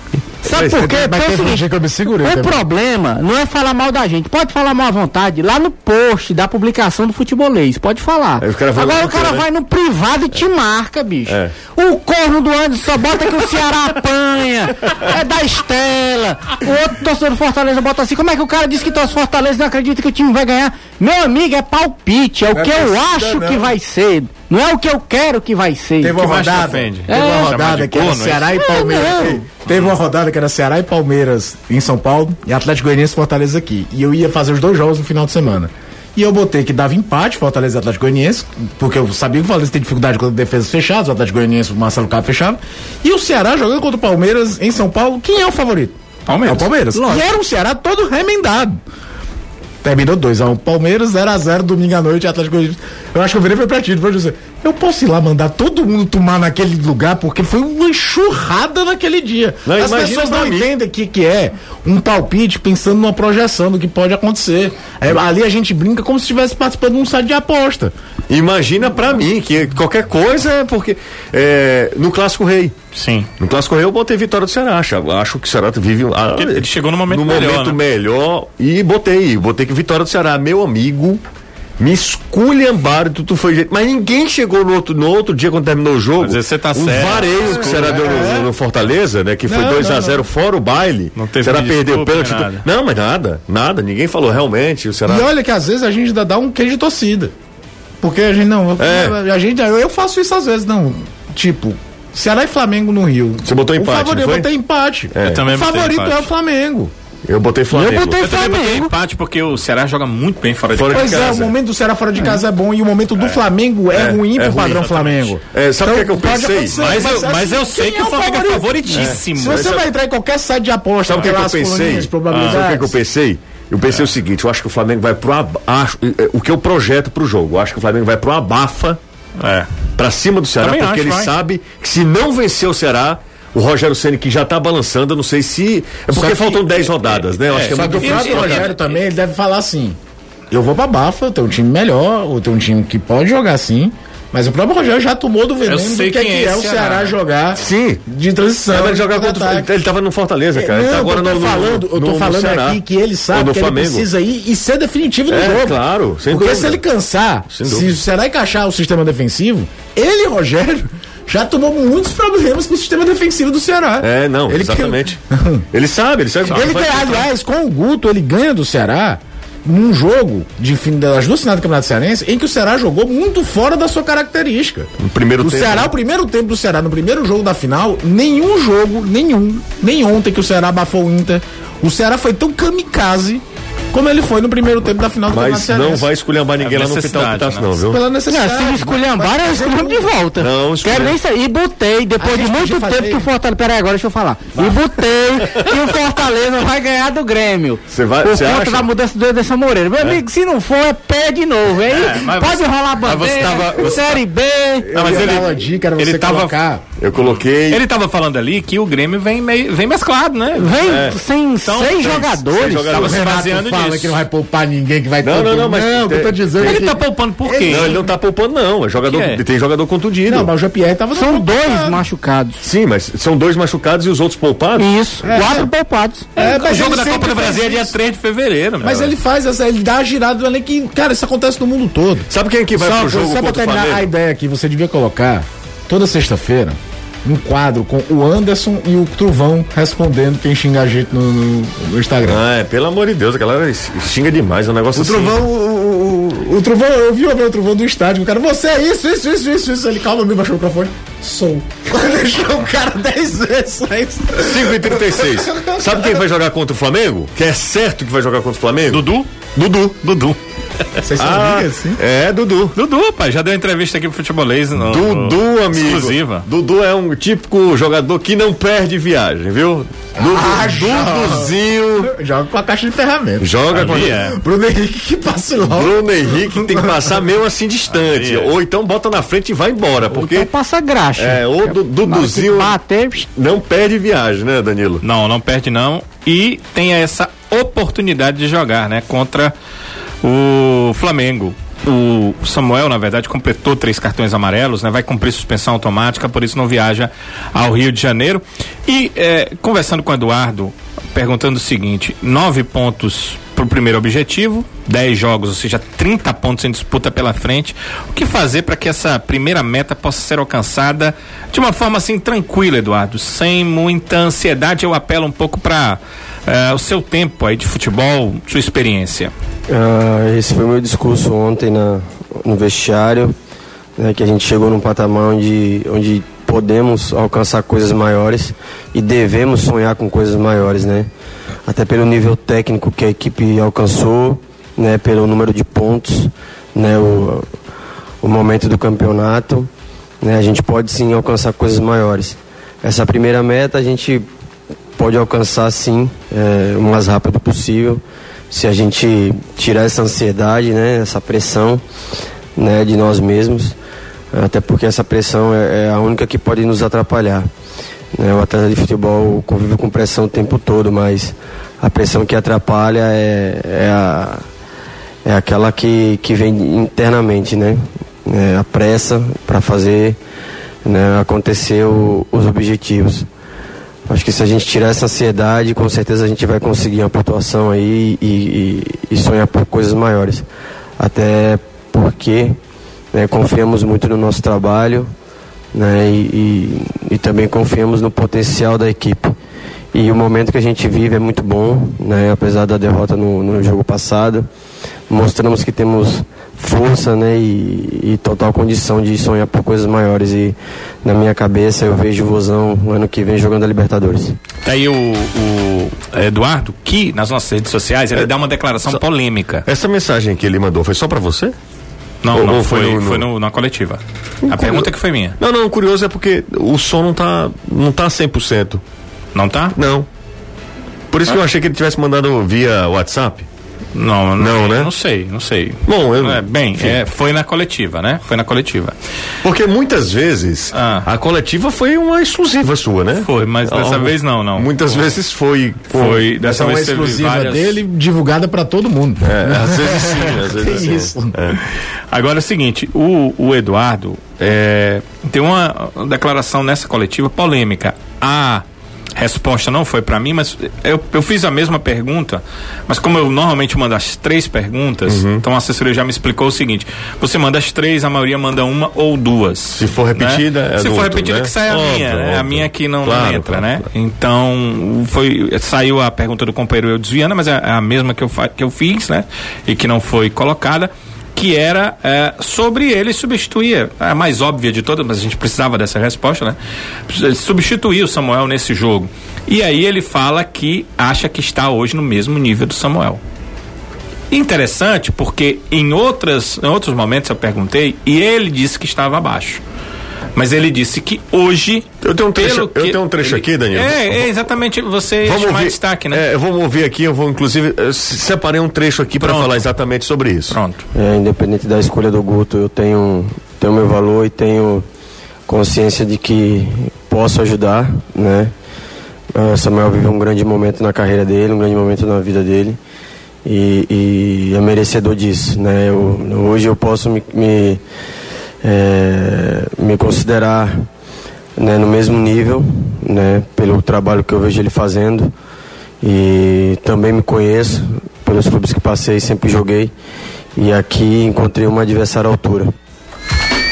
Sabe por quê? Mas Porque é seguinte, que eu me segurei o também. problema não é falar mal da gente. Pode falar mal à vontade. Lá no post da publicação do futebolês, pode falar. Agora o cara né? vai no privado e te marca, bicho. É. O corno do Anderson só bota que o Ceará apanha. É da Estela. O outro torcedor do Fortaleza bota assim. Como é que o cara disse que torce Fortaleza e não acredita que o time vai ganhar? Meu amigo, é palpite. É o Não é que eu acho não. que vai ser. Não é o que eu quero que vai ser. Teve uma rodada. Teve uma É. Rodada que era é Ceará e? Palmeiras. É. Teve- uma rodada que era Ceará e Palmeiras em São Paulo e Atlético Goianiense e Fortaleza aqui. E eu ia fazer os dois jogos no final de semana. E eu botei que dava empate, Fortaleza e Atlético Goianiense, porque eu sabia que o Fortaleza tem dificuldade com defesas fechadas, o Atlético Goianiense, o Marcelo Cabo fechava. E o Ceará jogando contra o Palmeiras em São Paulo, quem é o favorito? Palmeiras. É o Palmeiras. Lógico. E era um Ceará todo remendado. Terminou 2x1 Palmeiras, 0x0 domingo à noite, Atlético Goianiense. Eu acho que eu virei foi pra ti, foi José. Eu posso ir lá mandar todo mundo tomar naquele lugar, porque foi uma enxurrada naquele dia. Não, As pessoas não mim. entendem o que, que é um palpite pensando numa projeção do que pode acontecer. É, ali a gente brinca como se estivesse participando de um site de aposta. Imagina pra mim que qualquer coisa é porque. é, no Clássico Rei. Sim. No Clássico Rei eu botei vitória do Ceará. Acho, acho que o Ceará vive. ah, Ele- chegou no momento no melhor, momento né? melhor e botei. Botei que vitória do Ceará. Meu amigo, me esculhambaram, tu, tu foi jeito. Mas ninguém chegou no outro, no outro dia quando terminou o jogo. Mas você tá um certo. vareio que o Ceará deu no, no Fortaleza, né? Que foi Não, 2 a não, 0 fora o baile. Não teve desculpa, perdeu o pênalti. nada. Não, mas nada, nada. Ninguém falou realmente. O Ceará. E olha que às vezes a gente ainda dá um queijo de torcida. Porque a gente não. É. A gente, eu, faço isso às vezes, não. Tipo, Ceará e Flamengo no Rio. Você botou empate, O favorito, não foi? eu botei empate. É. Eu também o favorito empate. é o Flamengo. Eu botei Flamengo. Eu botei Eu também botei Flamengo. empate porque o Ceará joga muito bem fora de Fora casa. Pois é, o momento do Ceará fora de casa é, bom e o momento do Flamengo é, É, ruim é pro ruim, padrão exatamente. Flamengo. É, sabe o que é que eu pensei? acontecer, Mas, eu, assim, mas eu sei que é o Flamengo é favoritíssimo. Se você Mas vai entrar em qualquer site de aposta, Sabe o que, é que eu pensei? Sabe o que, é eu pensei? Eu pensei o seguinte, eu acho que o Flamengo vai pro abaixo. O que eu projeto pro jogo? Eu acho que o Flamengo vai pro abafa É. pra cima do Ceará, Também porque acho, ele vai. sabe que se não vencer o Ceará, o Rogério Ceni que já tá balançando, eu não sei se. É porque que- faltam 10 rodadas, né? Eu acho que é Só que muito o próprio difícil. Rogério também, ele deve falar assim: eu vou pra Bafa, eu tenho um time melhor, eu tenho um time que pode jogar assim. Mas o próprio Rogério já tomou do veneno Eu do que, é, que é é o Ceará jogar Sim. de transição. É, ele jogar contra o contra-ataque. Ele tava no Fortaleza, cara. ele tá Não, agora eu tô no, no- falando, eu no- tô no falando Ceará. aqui que ele Ou sabe que Flamengo. ele precisa ir e ser definitivo no É, jogo. claro, sem Porque dúvida. se ele cansar, se o Ceará encaixar o sistema defensivo, ele, Rogério, já tomou muitos problemas com o sistema defensivo do Ceará. É, não, Ele exatamente. ele sabe, ele sabe. Ele vai- ganha, aliás, com o Guto, ele ganha do Ceará num jogo de fim das duas finais do Campeonato Cearense em que o Ceará jogou muito fora da sua característica. No primeiro o tempo, Ceará, né? o primeiro tempo do Ceará, no primeiro jogo da final, nenhum jogo, nenhum, nem ontem que o Ceará abafou o Inter, o Ceará foi tão kamikaze como ele foi no primeiro tempo da final do Mas Campeonato não vai esculhambar ninguém É lá no hospital necessidade, Pitaço, né? não, viu? Pela Não, necessidade. se me esculhambar, eu esculhambo de volta. Não. Quero nem sair. E botei, depois de muito tempo que o Fortaleza. Peraí, agora deixa eu falar. E botei que o Fortaleza vai ganhar do Grêmio. Você vai- Por conta da mudança do Ederson Moreira. Meu amigo, se não for, é pé de novo. Aí É, pode você- rolar bandeira, tava- você Série B. Não, mas ele- dar uma dica, era ele você tava- colocar. Eu coloquei. Ele tava falando ali que o Grêmio vem, meio, vem mesclado, né? Vem É. sem Então, seis seis- jogadores. seis jogadores. Tava se baseando fala que não vai poupar ninguém que vai Não, não, não, mas Não, o que eu tô tem- dizendo é Ele que- tá poupando por quê? Não, ele não tá poupando, não. É jogador, é? Tem jogador contundido. Não, mas o Jean-Pierre tava São dois machucados. Sim, mas são dois machucados e os outros poupados? Isso, quatro poupados. É, o mas jogo da Copa do Brasil é dia isso. 3 de fevereiro. Mas ele faz essa, ele dá a girada do elenco que, cara, isso acontece no mundo todo. Sabe quem é que vai só pro jogo só pra terminar a ideia aqui, você devia colocar toda sexta-feira um quadro com o Anderson e o Truvão respondendo quem xinga a gente no, no- no Instagram. Ah, é, pelo amor de Deus, aquela xinga demais, é um negócio O assim. Truvão, o, o, o, o Truvão, eu vi o Truvão do estádio, o cara, você é isso, isso, isso, isso, isso. Ele, calma, me baixou o microfone. Sou. Deixou o cara 10 vezes. é isso. 5 e 36. Sabe quem vai jogar contra o Flamengo? Que é certo que vai jogar contra o Flamengo? Dudu? Dudu. Dudu. Vocês são Ah, amigas, assim? é, Dudu. Dudu, pai, já deu entrevista aqui pro futebolês. No, Dudu, no- amigo. Exclusiva. Dudu é um típico jogador que não perde viagem, viu? Dudu, Ah. Duduzinho Joga com a caixa de ferramentas. joga com Ali é. Bruno Henrique que passa logo. Bruno Henrique tem que passar meio assim distante. Ali é. Ou então bota na frente e vai embora. Porque Então passa graxa. é, o Du- Duduzinho Bater, não perde viagem, né, Danilo? Não, não perde não. E tem essa oportunidade de jogar, né? Contra o Flamengo. O Samuel, na verdade, completou três cartões amarelos, né? Vai cumprir suspensão automática, por isso não viaja ao Rio de Janeiro. E eh, conversando com o Eduardo, perguntando o seguinte: nove pontos para o primeiro objetivo, 10 jogos, ou seja, 30 pontos em disputa pela frente. O que fazer para que essa primeira meta possa ser alcançada de uma forma assim tranquila, Eduardo, sem muita ansiedade? Eu apelo um pouco para o seu tempo aí de futebol, sua experiência. Ah, esse foi o meu discurso ontem na, no vestiário, né, que a gente chegou num patamar onde, onde podemos alcançar coisas maiores e devemos sonhar com coisas maiores, né? Até pelo nível técnico que a equipe alcançou, né, pelo número de pontos, né, o, o momento do campeonato, né, a gente pode sim alcançar coisas maiores. Essa primeira meta a gente pode alcançar sim é, o mais rápido possível se a gente tirar essa ansiedade, né, essa pressão, né, de nós mesmos, até porque essa pressão é, é a única que pode nos atrapalhar. Né, o atleta de futebol convive com pressão o tempo todo, mas a pressão que atrapalha é, é, a, é aquela que, que vem internamente, né? É a pressa para fazer né, acontecer o- os objetivos. Acho que se a gente tirar essa ansiedade, com certeza a gente vai conseguir uma pontuação aí e, e- e sonhar por coisas maiores. Até porque né, confiamos muito no nosso trabalho né, e, e- também confiamos no potencial da equipe. E o momento que a gente vive é muito bom, né? apesar da derrota no, no jogo passado. Mostramos que temos força né? E, e, total condição de sonhar por coisas maiores. E na minha cabeça eu vejo o Vozão no ano que vem jogando a Libertadores. Tá aí o, o Eduardo, que nas nossas redes sociais ele é, dá uma declaração só, polêmica. Essa mensagem que ele mandou foi só para você? Não, ou, não, ou foi, foi, no, foi no, na coletiva. A pergunta que foi minha. Não, não, curioso é porque o som não tá, não tá 100%. Não tá? Não. Por isso ah. que eu achei que ele tivesse mandado via WhatsApp. Não, não, não, né? Não sei, não sei. Bom, eu. É, bem, é, foi na coletiva, né? Foi na coletiva. Porque muitas vezes ah. a coletiva foi uma exclusiva sua, né? Foi, mas dessa vez não, não. Muitas foi. vezes foi. Foi, dessa vez uma exclusiva várias... dele divulgada para todo mundo. É, às vezes sim, às vezes sim. Isso. É. Agora é o seguinte, o, o Eduardo é, tem uma declaração nessa coletiva polêmica. A resposta não foi para mim, mas eu, eu fiz a mesma pergunta, mas como eu normalmente mando as três perguntas, uhum. então a assessoria já me explicou o seguinte: você manda as três, a maioria manda uma ou duas. Se for repetida, né? é Se for outro, repetida, né? que sai a óbvio, minha, óbvio. é a minha que não, claro, não entra, claro, né? Claro. Então, foi, saiu a pergunta do companheiro Eu Desviana, mas é a mesma que eu, que eu fiz, né? E que não foi colocada que era é, sobre ele substituir, a mais óbvia de todas, mas a gente precisava dessa resposta, né? Substituir o Samuel nesse jogo. E aí ele fala que acha que está hoje no mesmo nível do Samuel. Interessante porque em outras em outros momentos eu perguntei e ele disse que estava abaixo. Mas ele disse que hoje. Eu tenho um trecho, eu tenho um trecho ele, aqui, Daniel. É, é exatamente. Você vamos mais destaque, né? É, vamos ouvir aqui. Eu vou, inclusive, eu separei um trecho aqui para falar exatamente sobre isso. Pronto. É, independente da escolha do Guto, eu tenho, tenho meu valor e tenho consciência de que posso ajudar, né? Uh, Samuel vive um grande momento na carreira dele, um grande momento na vida dele. E, e é merecedor disso, né? Eu, hoje eu posso me, me é, me considerar né, no mesmo nível, né, pelo trabalho que eu vejo ele fazendo. E também me conheço pelos clubes que passei, sempre joguei. E aqui encontrei uma adversária à altura.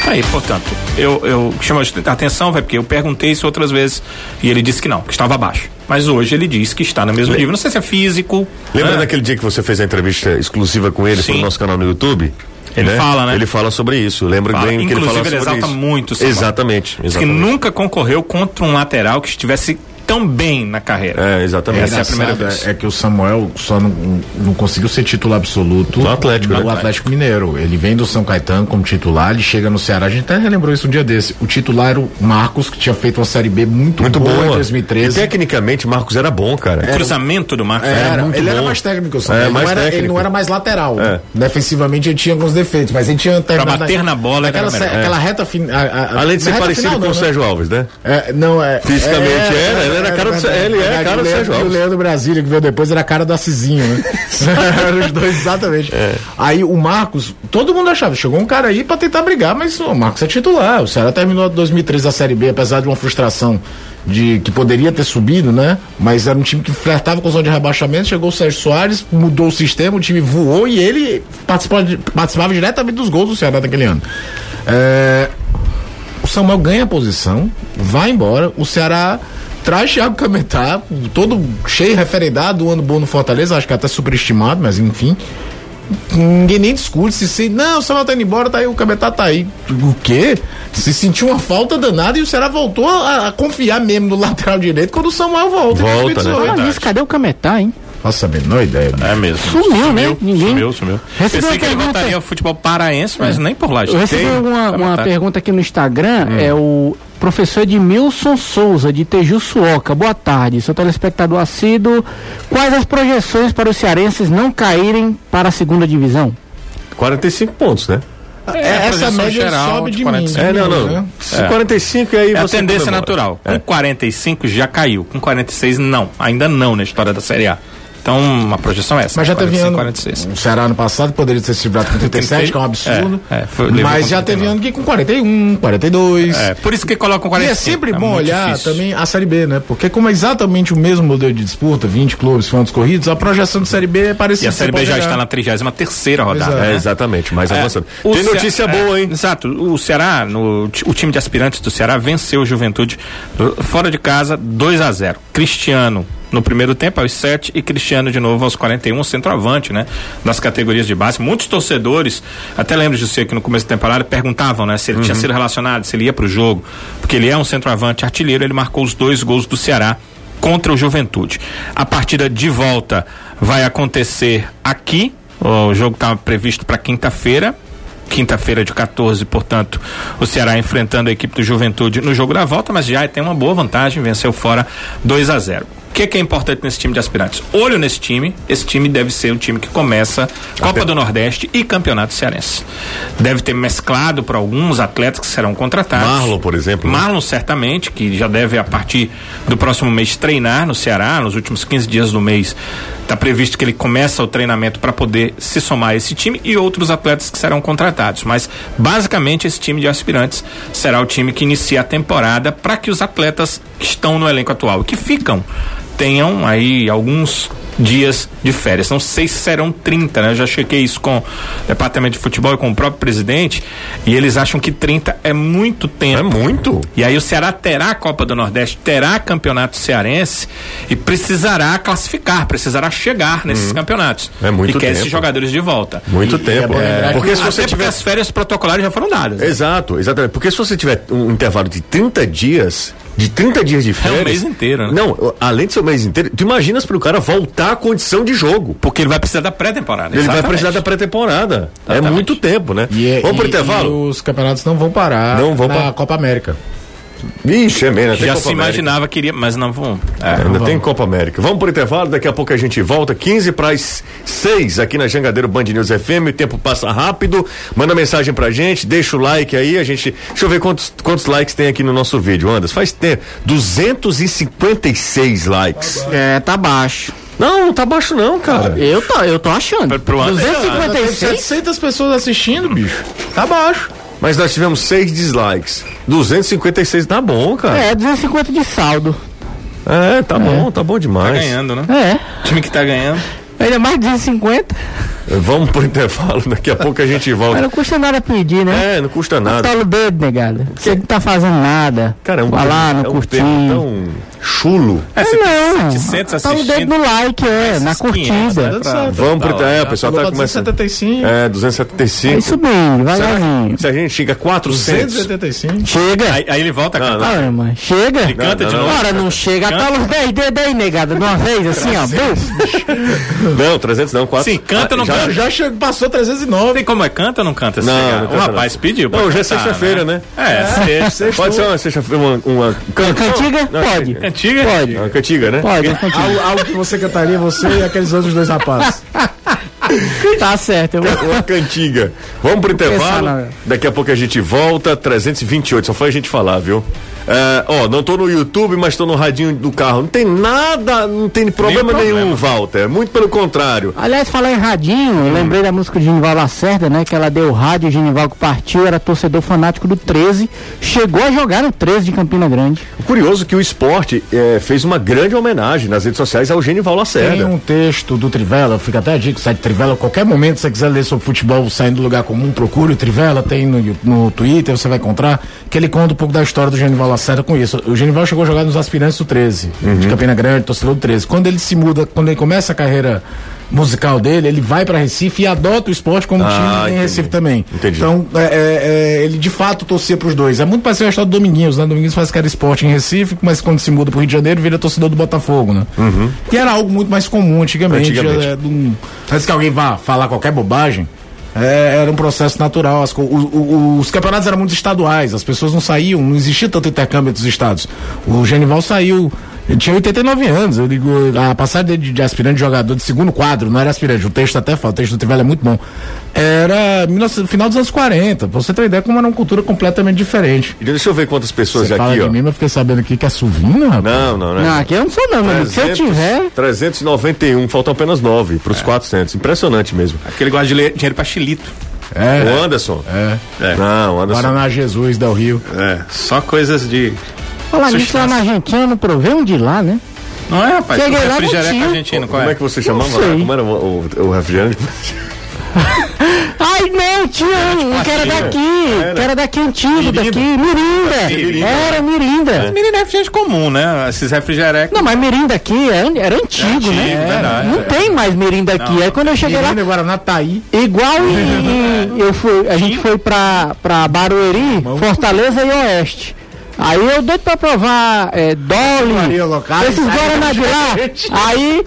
Aí, portanto, eu, eu chamo a atenção, vai, porque eu perguntei isso outras vezes e ele disse que não, que estava abaixo. Mas hoje ele diz que está no mesmo nível. Não sei se é físico. Lembra né? daquele dia que você fez a entrevista exclusiva com ele Sim. no nosso canal no YouTube? Ele né? fala, né? Ele fala sobre isso. Lembra fala. bem que ele fala sobre ele exalta isso. muito. Exatamente, exatamente. que nunca concorreu contra um lateral que estivesse tão bem na carreira. É, exatamente. Essa é a primeira vez. É, é que o Samuel só não, não conseguiu ser titular absoluto do Atlético, do né? Atlético Mineiro. Ele vem do São Caetano como titular, ele chega no Ceará, a gente até relembrou isso um dia desse. O titular era o Marcos, que tinha feito uma Série B muito, muito boa, boa em 2013. E tecnicamente, Marcos era bom, cara. Era, o cruzamento do Marcos era, era muito ele bom. era mais técnico, o Samuel. É, ele, não era, ele não era mais lateral. É. Defensivamente ele tinha alguns defeitos, mas ele tinha Pra bater na bola, aquela, aquela reta final. Além de ser parecido final, com não, o Sérgio Alves, né? É, não, é. Fisicamente era, ele era cara do ele é cara do Sérgio Alves. O Leandro Brasília, que veio depois, era cara do Assisinho, né? Eram os dois, exatamente. É. Aí o Marcos, todo mundo achava, chegou um cara aí pra tentar brigar, mas o Marcos é titular. O Ceará terminou 2013 a Série B, apesar de uma frustração de que poderia ter subido, né? Mas era um time que flertava com zona de rebaixamento. Chegou o Sérgio Soares, mudou o sistema, o time voou e ele participava, participava diretamente dos gols do Ceará naquele ano. É, o Samuel ganha a posição, vai embora, o Ceará traz Thiago Cametá, todo cheio, referendado, um ano bom no Fortaleza, acho que até superestimado, mas enfim. Ninguém nem discute se, se não, o Samuel tá indo embora, tá aí, o Cametá tá aí. O quê? Se sentiu uma falta danada e o Ceará voltou a, a confiar mesmo no lateral direito quando o Samuel volta. Volta, né? Fala nisso, cadê o Cametá, hein? Nossa, a menor ideia. É mesmo. Sumiu, né? Ninguém... Sumiu, sumiu. Recebeu Pensei que ele voltaria ao futebol paraense, mas é. nem por lá. Eu recebi Tem... uma, uma pergunta aqui no Instagram, hum. é o professor Edmilson Souza, de Tejuçuoca. Boa tarde, seu telespectador assíduo. Quais as projeções para os cearenses não caírem para a segunda divisão? 45 pontos, né? É, essa média geral, sobe de, mim. É, não, não. Né? É. 45 aí é você a tendência comemora. natural. É. Com 45 já caiu. Com 46 não. Ainda não na história da Série A. Então, a projeção é essa. Mas já teve 45, ano. 46. O Ceará ano passado poderia ter se livrado com 37, que é um absurdo. É, é, foi- mas já teve 39. ano que com 41, 42. É, por isso que colocam E 45. é sempre bom muito olhar difícil. também a Série B, né? Porque como é exatamente o mesmo modelo de disputa, 20 clubes, pontos corridos, a projeção de Série B é parecida. E a Série B já olhar. está na 33 rodada. Exato. É, né? exatamente, mais É, avançado. o Tem notícia é, boa, hein? Exato. O Ceará, no, o time de aspirantes do Ceará venceu o Juventude uh, fora de casa 2 a 0 Cristiano no primeiro tempo aos 7 e Cristiano de novo aos 41, centroavante, né? Das categorias de base. Muitos torcedores, até lembro de você que no começo da temporada perguntavam, né? Se ele tinha sido relacionado, se ele ia pro jogo, porque ele é um centroavante artilheiro, ele marcou os dois gols do Ceará contra o Juventude. A partida de volta vai acontecer aqui. O jogo estava previsto para quinta-feira. Quinta-feira de 14, portanto, o Ceará enfrentando a equipe do Juventude no jogo da volta, mas já tem uma boa vantagem, venceu fora 2 a 0 O que, que é importante nesse time de aspirantes? Olho nesse time, esse time deve ser o time que começa Copa do Nordeste e Campeonato Cearense. Deve ter mesclado para alguns atletas que serão contratados. Marlon, por exemplo, né? Marlon, certamente, que já deve, a partir do próximo mês, treinar no Ceará, nos últimos 15 dias do mês. Está previsto que ele começa o treinamento para poder se somar a esse time e outros atletas que serão contratados. Mas, basicamente, esse time de aspirantes será o time que inicia a temporada para que os atletas que estão no elenco atual que ficam tenham aí alguns dias de férias. Não sei se serão 30, né? Eu já chequei isso com o departamento de futebol e com o próprio presidente e eles acham que 30 é muito tempo. É muito. E aí o Ceará terá a Copa do Nordeste, terá campeonato cearense e precisará classificar, precisará chegar nesses campeonatos. É muito E quer tempo. esses jogadores de volta. Muito E- e tempo. é bom lembrar porque que- se você tiver. as férias protocolares já foram dadas. né? Exato, exatamente. Porque se você tiver um intervalo de 30 dias, de 30 dias de férias. É mês inteiro, né? Não, além de ser o mês inteiro, tu imaginas para o cara voltar à condição de jogo. Porque ele vai precisar da pré-temporada. Ele vai exatamente. precisar da pré-temporada. É muito tempo, né? E, é- Vamos pro e- intervalo? e os campeonatos não vão parar Não vão na pa- Copa América. Vixe, é mesmo, tem Já Copa se América. imaginava que iria, mas não vão. É. Ainda tem Copa América. Vamos pro intervalo, daqui a pouco a gente volta, 15 para as 6 aqui na Jangadeiro Band News FM. O tempo passa rápido. Manda mensagem pra gente, deixa o like aí. A gente. Deixa eu ver quantos, quantos likes tem aqui no nosso vídeo, Andas. Faz tempo. 256 likes. É, tá baixo. Não, não tá baixo, não, cara. Eu tô, eu tô achando. Pro- pro ano- Já teve 256? 700 pessoas assistindo, bicho. Tá baixo. Mas nós tivemos 6 dislikes. 256 tá bom, cara. É, 250 de saldo. É, tá bom, tá bom Tá demais. ganhando, né? É. time que tá ganhando. Ainda mais 250. Vamos pro intervalo, daqui a pouco a gente Mas volta. não custa nada pedir, né? É, não custa nada. Talo dedo, negada. Você não tá fazendo nada. Cara, é um, Vai lá, não é um curtir. tão chulo. É, É, você tem não. 700 Tá o dedo no like, é, na 500, curtida. né? Pra- Vamos pro. Tá, É, o pessoal tá começando. 275. É, É 275. isso bem, devagarzinho. Se a gente chega a 400. 275. Chega. Aí, aí ele volta a Não, cantar. Ah, chega. Ele canta de não, novo. Ora, não chega. Canta. Tá os 10 dedos aí, negada, de uma vez, assim, ó. Não, 300 não, 400. Sim, canta ou não já, canta? Já chegou, passou 309. Tem como é canta ou não canta? Não, não o rapaz pediu. Não, hoje é cantar, sexta-feira, né? É, sexta. Pode ser uma sexta-feira, uma, uma can- Cantiga? Não, Pode. Antiga? Pode. Uma cantiga, né? Pode, uma cantiga. Algo, algo que você cantaria, você e aqueles outros dois rapazes. Tá certo. Eu vou... Uma cantiga. Vamos pro Pensar intervalo. na- Daqui a pouco a gente volta. 328. Só foi a gente falar, viu? É, ó, não tô no YouTube, mas tô no radinho do carro. Não tem nada, não tem problema nenhum, problema. Walter. Muito pelo contrário. Aliás, falar em radinho, eu lembrei da música de Genival Lacerda, né? Que ela deu rádio, o Genival que partiu, era torcedor fanático do 13, chegou a jogar no 13 de Campina Grande. Curioso que o esporte é, fez uma grande homenagem nas redes sociais ao Genival Tem Lacerda. um texto do Trivela, fica até a dica, site Trivela, qualquer momento se você quiser ler sobre futebol saindo do lugar comum, procure o Trivela, tem no, no Twitter, você vai encontrar, que ele conta um pouco da história do Genival Lacerda com isso. O Genival chegou a jogar nos aspirantes do 13, Uhum. de Campina Grande, torcedor do 13. Quando ele se muda, quando ele começa a carreira musical dele, ele vai para Recife e adota o esporte como Ah, time em entendi. Recife também. Entendi. Então, é, é, é, ele de fato torcia pros dois. É muito parecido com a história do Dominguinhos, né? Dominguinhos faz que era esporte em Recife, mas quando se muda pro Rio de Janeiro, vira torcedor do Botafogo, né? Que era algo muito mais comum antigamente. Antigamente. É, um- antes que alguém vá falar qualquer bobagem, é, era um processo natural. As o- o- os campeonatos eram muito estaduais, as pessoas não saíam, não existia tanto intercâmbio entre os estados. O Genival saiu Ele tinha 89 anos. Ele, a passagem de, de aspirante de jogador de segundo quadro, não era aspirante, o texto até fala, o texto do Trivela é muito bom. Era 19, final dos anos 40. Pra você ter uma ideia como era uma cultura completamente diferente. E Deixa eu ver quantas pessoas Você fala aqui, de ó. mim, mas eu fiquei sabendo aqui que é Suvino, rapaz. Não, não, né? Não, aqui eu não sou não. Se eu tiver. 391, faltam apenas 9 para os 400. Impressionante mesmo. Aquele gosta de ler dinheiro pra chilito. É. O Anderson? É. É. Não, o Anderson. Guaraná Jesus, Del Rio. É. Só coisas de. Falar nisso lá na Argentina, não provei um de lá, né? Não é, rapaz? Cheguei O lá, não refrigerante argentino, qual Como é? é que você chamava? Como era o, o, o refrigerante? Ai, não, tinha um, um que era daqui, que era daqui antigo, daqui, Mirinda. Mirinda. Era Mirinda. Menino é refrigerante comum, né? Esses refrigerecos. Não, mas Mirinda aqui era, era antigo, antigo, né? verdade, não é. tem mais Mirinda aqui. Aí quando eu cheguei lá, Mirinda, Guaraná tá aí. igual em, em- eu fui, a gente foi pra, pra Barueri, Fortaleza e Oeste. Aí eu doido pra provar é, Dolly, esses sai Guaraná de lá. Aí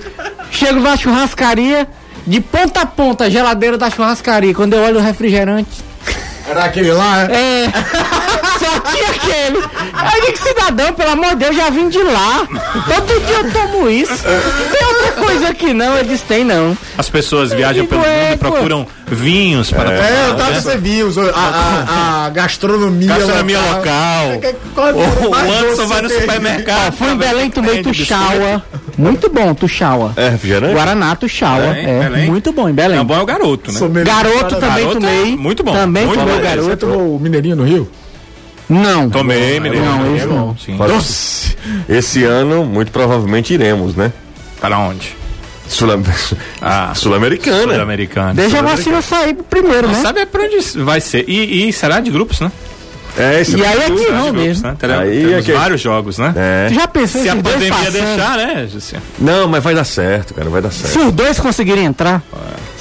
chego na churrascaria, de ponta a ponta, a geladeira da churrascaria. Quando eu olho o refrigerante, Era aquele lá, né? é. Só tinha aquele. Aí eu digo, cidadão, pelo amor de Deus, já vim de lá. Todo dia eu tomo isso. Não tem outra coisa aqui, não. Ele disse, tem não. As pessoas viajam pelo digo, é, mundo e procuram vinhos para É, tomar. eu tava né? você viu, a, a, a gastronomia, Gastronomia local. Que- qual é O, o Anderson vai no tem? supermercado. Fui em Belém, tomei tuxaua. Muito bom, tuxaua. É refrigerante? Guaraná, tuxaua. Belém, É, Belém. muito bom em. Belém. Não, bom é o garoto, né? Garoto também Garoto é tomei. muito bom, Também muito tomei bom. o Você garoto. tomou o Mineirinho no Rio? Não. Tomei, menino. Não, isso não. Sim. Esse ano, muito provavelmente iremos, né? Para onde? Sul- Ah, Sul-Americana. Sul-Americano. Deixa a vacina sair primeiro, Não né? sabe é pra onde vai ser. E, e será de grupos, né? é, esse E aí aqui Será não mesmo. né? Teremos, Aí temos é que- vários jogos, né? É. Já pensou Se a pandemia passando? deixar, né? Não, mas vai dar certo, cara, vai dar certo. Se os dois conseguirem entrar,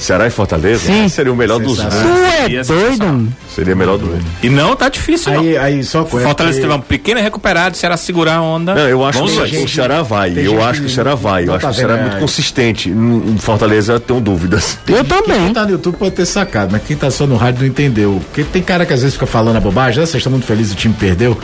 Ceará e Fortaleza Sim. seria o melhor dos mundos. tu é seria doido? Seria o melhor do mundo. E não tá difícil, não. Aí, aí só com Fortaleza teve uma pequena recuperada, será segurar a onda. Não, eu acho Vamos que ver. o Ceará vai. tem Eu gente acho que o Ceará vai. Eu acho que o Ceará é muito consistente. Em Fortaleza, tenho dúvidas. Eu também. Quem tá no YouTube pode ter sacado, mas quem tá só no rádio não entendeu. Porque tem cara que às vezes fica falando a bobagem, né? Vocês estão muito felizes, o time perdeu.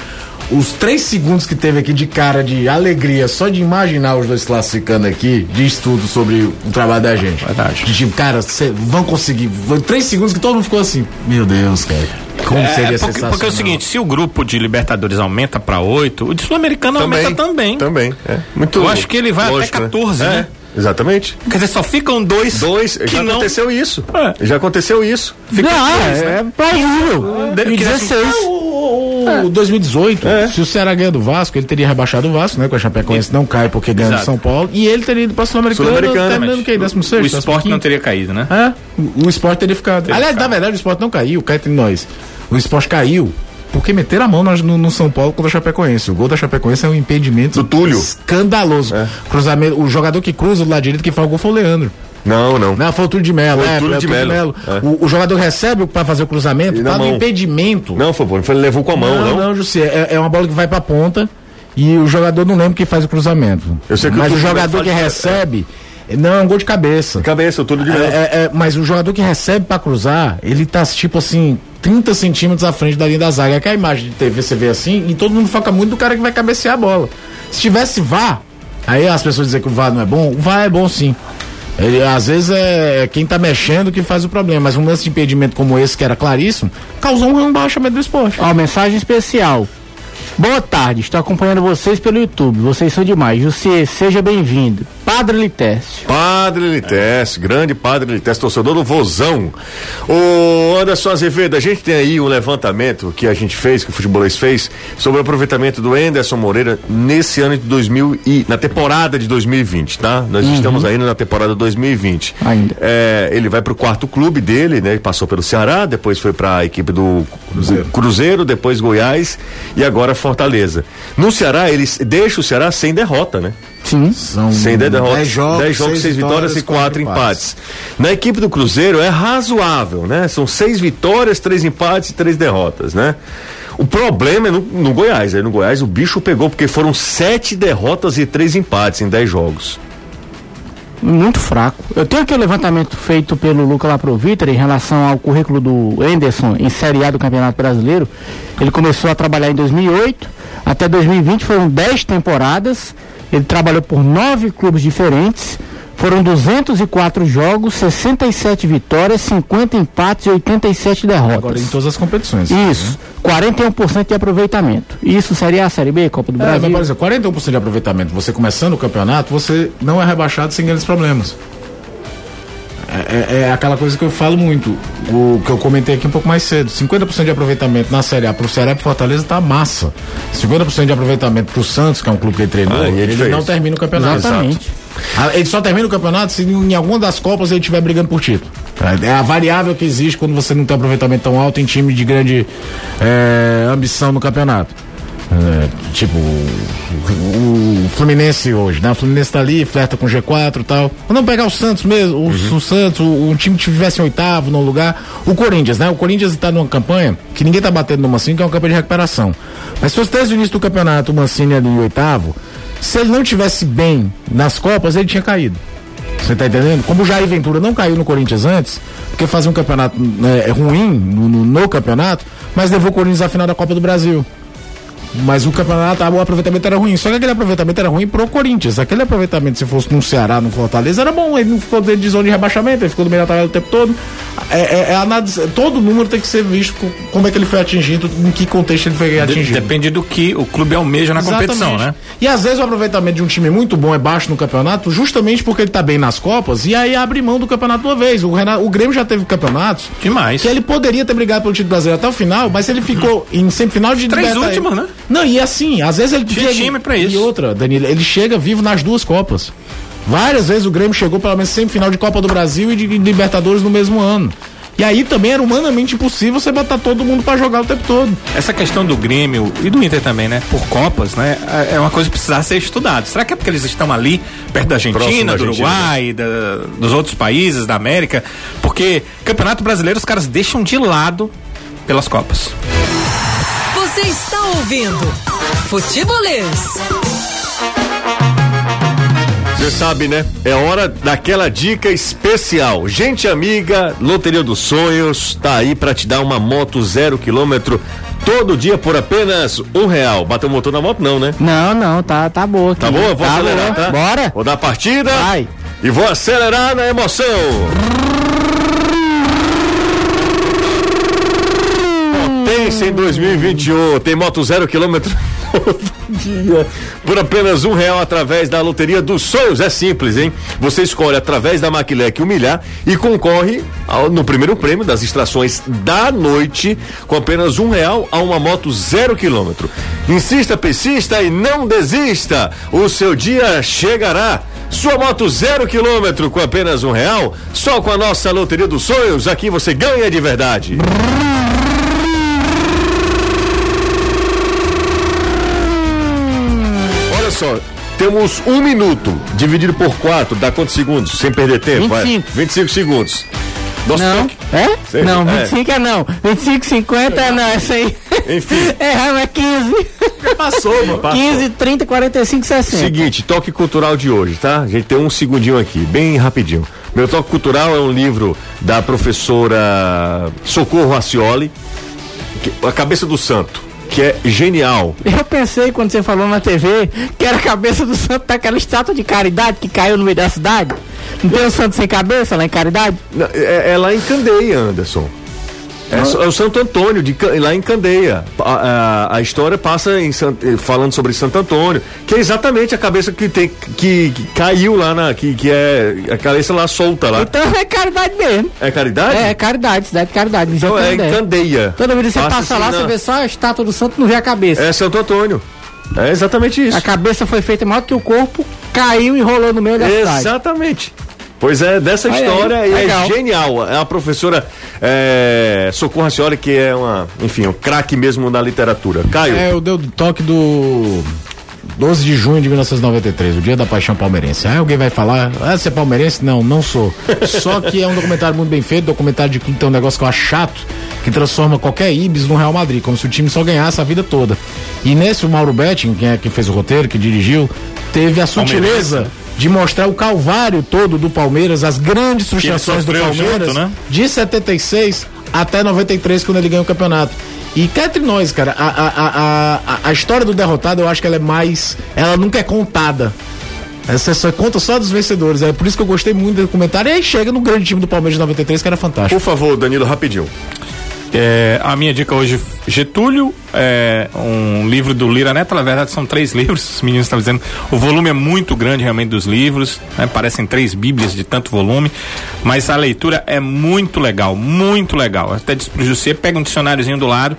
Os três segundos que teve aqui de cara de alegria, só de imaginar os dois classificando aqui, diz tudo sobre o trabalho da gente. Verdade. De tipo, cara, cê, vão conseguir. Três segundos que todo mundo ficou assim. Meu Deus, cara. Como É, seria porque, sensacional. porque é o seguinte, se o grupo de Libertadores aumenta pra 8, o de Sul-Americano aumenta também. Também. É. Muito Eu acho que ele vai lógico, até 14, né? É, exatamente. Quer dizer, só ficam dois. Dois, que já não. aconteceu isso. É. Já aconteceu isso. Fica Não, dois, é, né? é plausível. E que assim, 16. O, o 2018, se o Ceará ganha do Vasco, ele teria rebaixado o Vasco, né? Com a Chapecoense não cai porque ganha do. São Paulo. E ele teria ido pra Sul-Americana, Sul-Americana, terminando que 16 O esporte não teria caído, né? É, o, o esporte teria ficado. Teria Aliás, ficado. na verdade, o esporte não caiu, cai entre nós. O esporte caiu porque meteram a mão no, no- São Paulo contra a Chapecoense. O gol da Chapecoense é um impedimento Do Túlio. escandaloso. Cruzamento, o jogador que cruza do lado direito que faz o gol foi o Leandro. Não, não. Não, foi o Túlio de Melo. Foi o é, Túlio de Melo. É. O, jogador recebe para fazer o cruzamento, tá no impedimento. Não, foi bom. Ele levou com a mão, não? não, não Jussi, é, é uma bola que vai pra ponta e o jogador não lembra quem faz o cruzamento. Eu sei que Mas o o jogador que recebe, não, é um gol de cabeça. Cabeça, tudo de É, Melo. é, é, mas o jogador que recebe pra cruzar, ele tá tipo assim, 30 centímetros à frente da linha da zaga. É que a imagem de TV você vê assim e todo mundo foca muito no cara que vai cabecear a bola. Se tivesse VAR, aí as pessoas dizem que o VAR não é bom, o VAR é bom sim. Ele, às vezes é quem tá mexendo que faz o problema, mas um lance de impedimento como esse, que era claríssimo, causou um rebaixamento do esporte. Ó, mensagem especial. Boa tarde, estou acompanhando vocês pelo YouTube. Vocês são demais. Jussi, seja bem-vindo. Padre Litécio. Padre Lites, grande Padre Lites, torcedor do Vozão. Ô Anderson Azevedo, a gente tem aí um levantamento que a gente fez, que o futebolês fez, sobre o aproveitamento do Anderson Moreira nesse ano de 2000 e na temporada de 2020, tá? Nós estamos ainda na temporada 2020. Ainda. É, ele vai pro quarto clube dele, né? Ele passou pelo Ceará, depois foi pra equipe do Cruzeiro. do Cruzeiro, depois Goiás e agora Fortaleza. No Ceará, ele deixa o Ceará sem derrota, né? Sim. São Sem 10 derrotas, 10 jogos, 10 jogos, 6 vitórias e 4 empates. Na equipe do Cruzeiro é razoável, né? São 6 vitórias, 3 empates e 3 derrotas, né? O problema é no, no Goiás. Aí no Goiás o bicho pegou, porque foram 7 derrotas e 3 empates em 10 jogos. Muito fraco. Eu tenho aqui o levantamento feito pelo Luca Laproviter em relação ao currículo do Enderson em Série A do Campeonato Brasileiro. Ele começou a trabalhar em 2008, até 2020 foram 10 temporadas Ele trabalhou por nove clubes diferentes. Foram 204 jogos, 67 vitórias, 50 empates e 87 derrotas. Agora em todas as competições. Isso, 41% de aproveitamento. Isso seria a Série B, Copa do É, Brasil? mas, por exemplo, 41% de aproveitamento, você começando o campeonato, você não é rebaixado sem grandes problemas. É, é- é aquela coisa que eu falo muito, o que eu comentei aqui um pouco mais cedo. 50% de aproveitamento na Série A pro Ceará e pro Fortaleza tá massa. 50% de aproveitamento pro Santos, que é um clube que ele treinou, Aí é ele não termina o campeonato. Exatamente. Ah, Ele só termina o campeonato se em alguma das Copas ele estiver brigando por título. É a variável que existe quando você não tem um aproveitamento tão alto em time de grande é, ambição no campeonato. É, tipo, o, o Fluminense hoje, né? O Fluminense tá ali, flerta com G4 e tal. Vamos pegar o Santos mesmo, o, o Santos, o, o time que tivesse em oitavo no lugar. O Corinthians, né? O Corinthians tá numa campanha que ninguém tá batendo no Mancini, que é uma campanha de recuperação. Mas se fosse desde o início do campeonato o Mancini ali em oitavo, se ele não tivesse bem nas Copas, ele tinha caído. Você tá entendendo? Como o Jair Ventura não caiu no Corinthians antes, porque fazia um campeonato né, ruim no, no- no campeonato, mas levou o Corinthians à final da Copa do Brasil. Mas o campeonato, o aproveitamento era ruim. Só que aquele aproveitamento era ruim pro Corinthians. Aquele aproveitamento, se fosse no Ceará, no Fortaleza, era bom. Ele não ficou dentro de zona de rebaixamento, ele ficou no meio da tabela o tempo todo. É, é, é todo número tem que ser visto co- como é que ele foi atingido, em que contexto ele foi atingido. depende do que o clube almeja na competição, Exatamente. né? E às vezes o aproveitamento de um time muito bom é baixo no campeonato, justamente porque ele tá bem nas Copas, e aí abre mão do campeonato uma vez. O, Renato, o Grêmio já teve campeonatos Demais. que ele poderia ter brigado pelo título brasileiro até o final, mas ele ficou em semifinal de Três últimos, né? Não, e assim, às vezes ele Tinha time pra isso. E outra, Danilo, ele chega vivo nas duas Copas. Várias vezes o Grêmio chegou pelo menos semifinal de Copa do Brasil e de, de Libertadores no mesmo ano. E aí também era humanamente impossível você botar todo mundo pra jogar o tempo todo. Essa questão do Grêmio e do Inter também, né? Por Copas, né? É uma coisa que precisa ser estudada. Será que é porque eles estão ali, perto da Argentina, da do Argentina, Uruguai, da- dos outros países da América? Porque Campeonato Brasileiro os caras deixam de lado pelas Copas. Ouvindo Futebolês. Você sabe, né? É hora daquela dica especial. Gente amiga, Loteria dos Sonhos tá aí pra te dar uma moto zero quilômetro todo dia por apenas um real. Bateu o motor na moto não, né? Não, não, tá, tá boa. aqui. Tá boa? Vou tá acelerar, boa. tá? Bora. Vou dar a partida. Vai. E vou acelerar na emoção. Potência em 2021. Tem moto zero quilômetro todo dia. Por apenas um real através da Loteria dos Sonhos. É simples, hein? Você escolhe através da Maquilec humilhar e concorre ao- no primeiro prêmio das extrações da noite com apenas um real a uma moto zero quilômetro. Insista, persista e não desista. O seu dia chegará. Sua moto zero quilômetro com apenas um real, só com a nossa Loteria dos Sonhos, aqui você ganha de verdade. só, temos um minuto dividido por quatro, dá quantos segundos? Sem perder tempo? vai. 25. 25 segundos. Nosso Não, toque. é? Sei, não, é. 25 é. não. 25, 50 é não, essa aí. Enfim. Erramos, é 15. Passou, mano. 15, 30, 45, 60. Seguinte, toque cultural de hoje, tá? A gente tem um segundinho aqui, bem rapidinho. Meu toque cultural é um livro da professora Socorro Acioli, A Cabeça do Santo, que é genial. Eu pensei quando você falou na TV que era a cabeça do santo daquela estátua de caridade que caiu no meio da cidade. Não tem um santo sem cabeça lá em caridade? Não, É, é lá em Candeia, Anderson. É, é o Santo Antônio, de, lá em Candeia. A, a- a história passa em eh, falando sobre Santo Antônio, que é exatamente a cabeça que, tem, que, que caiu lá na. Que, que é a cabeça lá solta lá. Então é caridade mesmo. É caridade? É, caridade, cidade de caridade. Então é em Candeia. Candeia. Toda vez que você passa assim lá, na- você vê só a estátua do santo, não vê a cabeça. É Santo Antônio. É exatamente isso. A cabeça foi feita maior que o corpo, caiu e rolou no meio da cidade. Exatamente. Pois é, dessa aí, história e é legal. genial. É a professora é, Socorro Racioli, que é uma, enfim, um craque mesmo na literatura. Caio, É, eu dei o toque do 12 de junho de 1993, o dia da paixão palmeirense. Aí alguém vai falar, ah, você é palmeirense? Não, não sou. Só que é um documentário muito bem feito, documentário de que tem um negócio que eu acho chato, que transforma qualquer Ibis no Real Madrid, como se o time só ganhasse a vida toda. E nesse, o Mauro Betting, que é quem fez o roteiro, que dirigiu, teve a sutileza de mostrar o calvário todo do Palmeiras, as grandes frustrações do Palmeiras, junto, né? de 76 até 93, quando ele ganha o campeonato. E cá entre nós, cara, a, a, a, a, a história do derrotado eu acho que ela é mais. Ela nunca é contada. Essa só conta só dos vencedores. É por isso que eu gostei muito do comentário. E aí chega no grande time do Palmeiras de 93, que era fantástico. Por favor, Danilo, rapidinho. É, a minha dica hoje, Getúlio, é um livro do Lira Neto, na verdade são três livros, os meninos estão dizendo, o volume é muito grande realmente dos livros, né, parecem três bíblias de tanto volume, mas a leitura é muito legal, muito legal, até diz pro José, pega um dicionáriozinho do lado,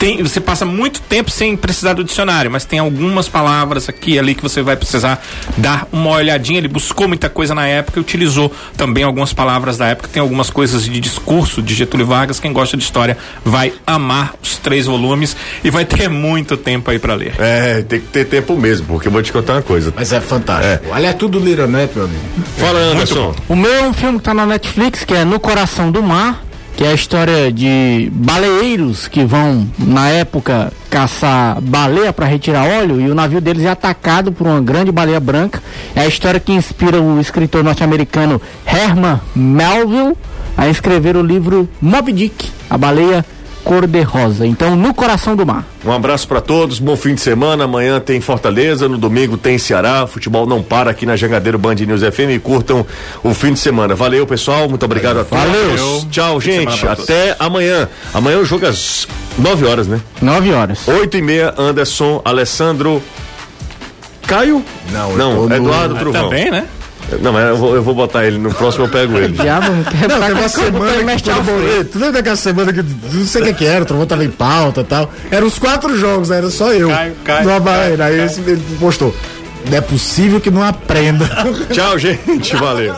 tem, você passa muito tempo sem precisar do dicionário, mas tem algumas palavras aqui e ali que você vai precisar dar uma olhadinha. Ele buscou muita coisa na época e utilizou também algumas palavras da época. Tem algumas coisas de discurso de Getúlio Vargas. Quem gosta de história vai amar os três volumes e vai ter muito tempo aí para ler. É, tem que ter tempo mesmo, porque eu vou te contar uma coisa. Mas é fantástico. Olha, é tudo Lira Neto, meu amigo. Fala, Anderson. O meu é um filme que tá na Netflix, que é No Coração do Mar, que é a história de baleeiros que vão, na época, caçar baleia para retirar óleo e o navio deles é atacado por uma grande baleia branca. É a história que inspira o escritor norte-americano Herman Melville a escrever o livro Moby Dick, a baleia cor-de-rosa. Então, no coração do mar. Um abraço para todos, bom fim de semana. Amanhã tem Fortaleza, no domingo tem Ceará. Futebol não para aqui na Jangadeiro Band News FM. E curtam o fim de semana. Valeu, pessoal. Muito obrigado a todos. Valeu. Tchau, gente. Até amanhã. Amanhã o jogo é às 9 horas, né? Nove horas. 8 e meia, Anderson, Alessandro. Caio? Não, Não, tô no- Eduardo Truvão. Também, né? Não, mas eu vou, eu vou botar ele no próximo, eu pego ele. Diabo, não quer Não, teve uma semana que folha. Tu lembra daquela semana que não sei o que que era, o Trovão tava em pauta e tal. Eram os quatro jogos, era só eu. Caio, Caio, No Bahrein. Caio, Aí Caio. esse- ele postou. Não é possível que não aprenda. Tchau, gente. Valeu.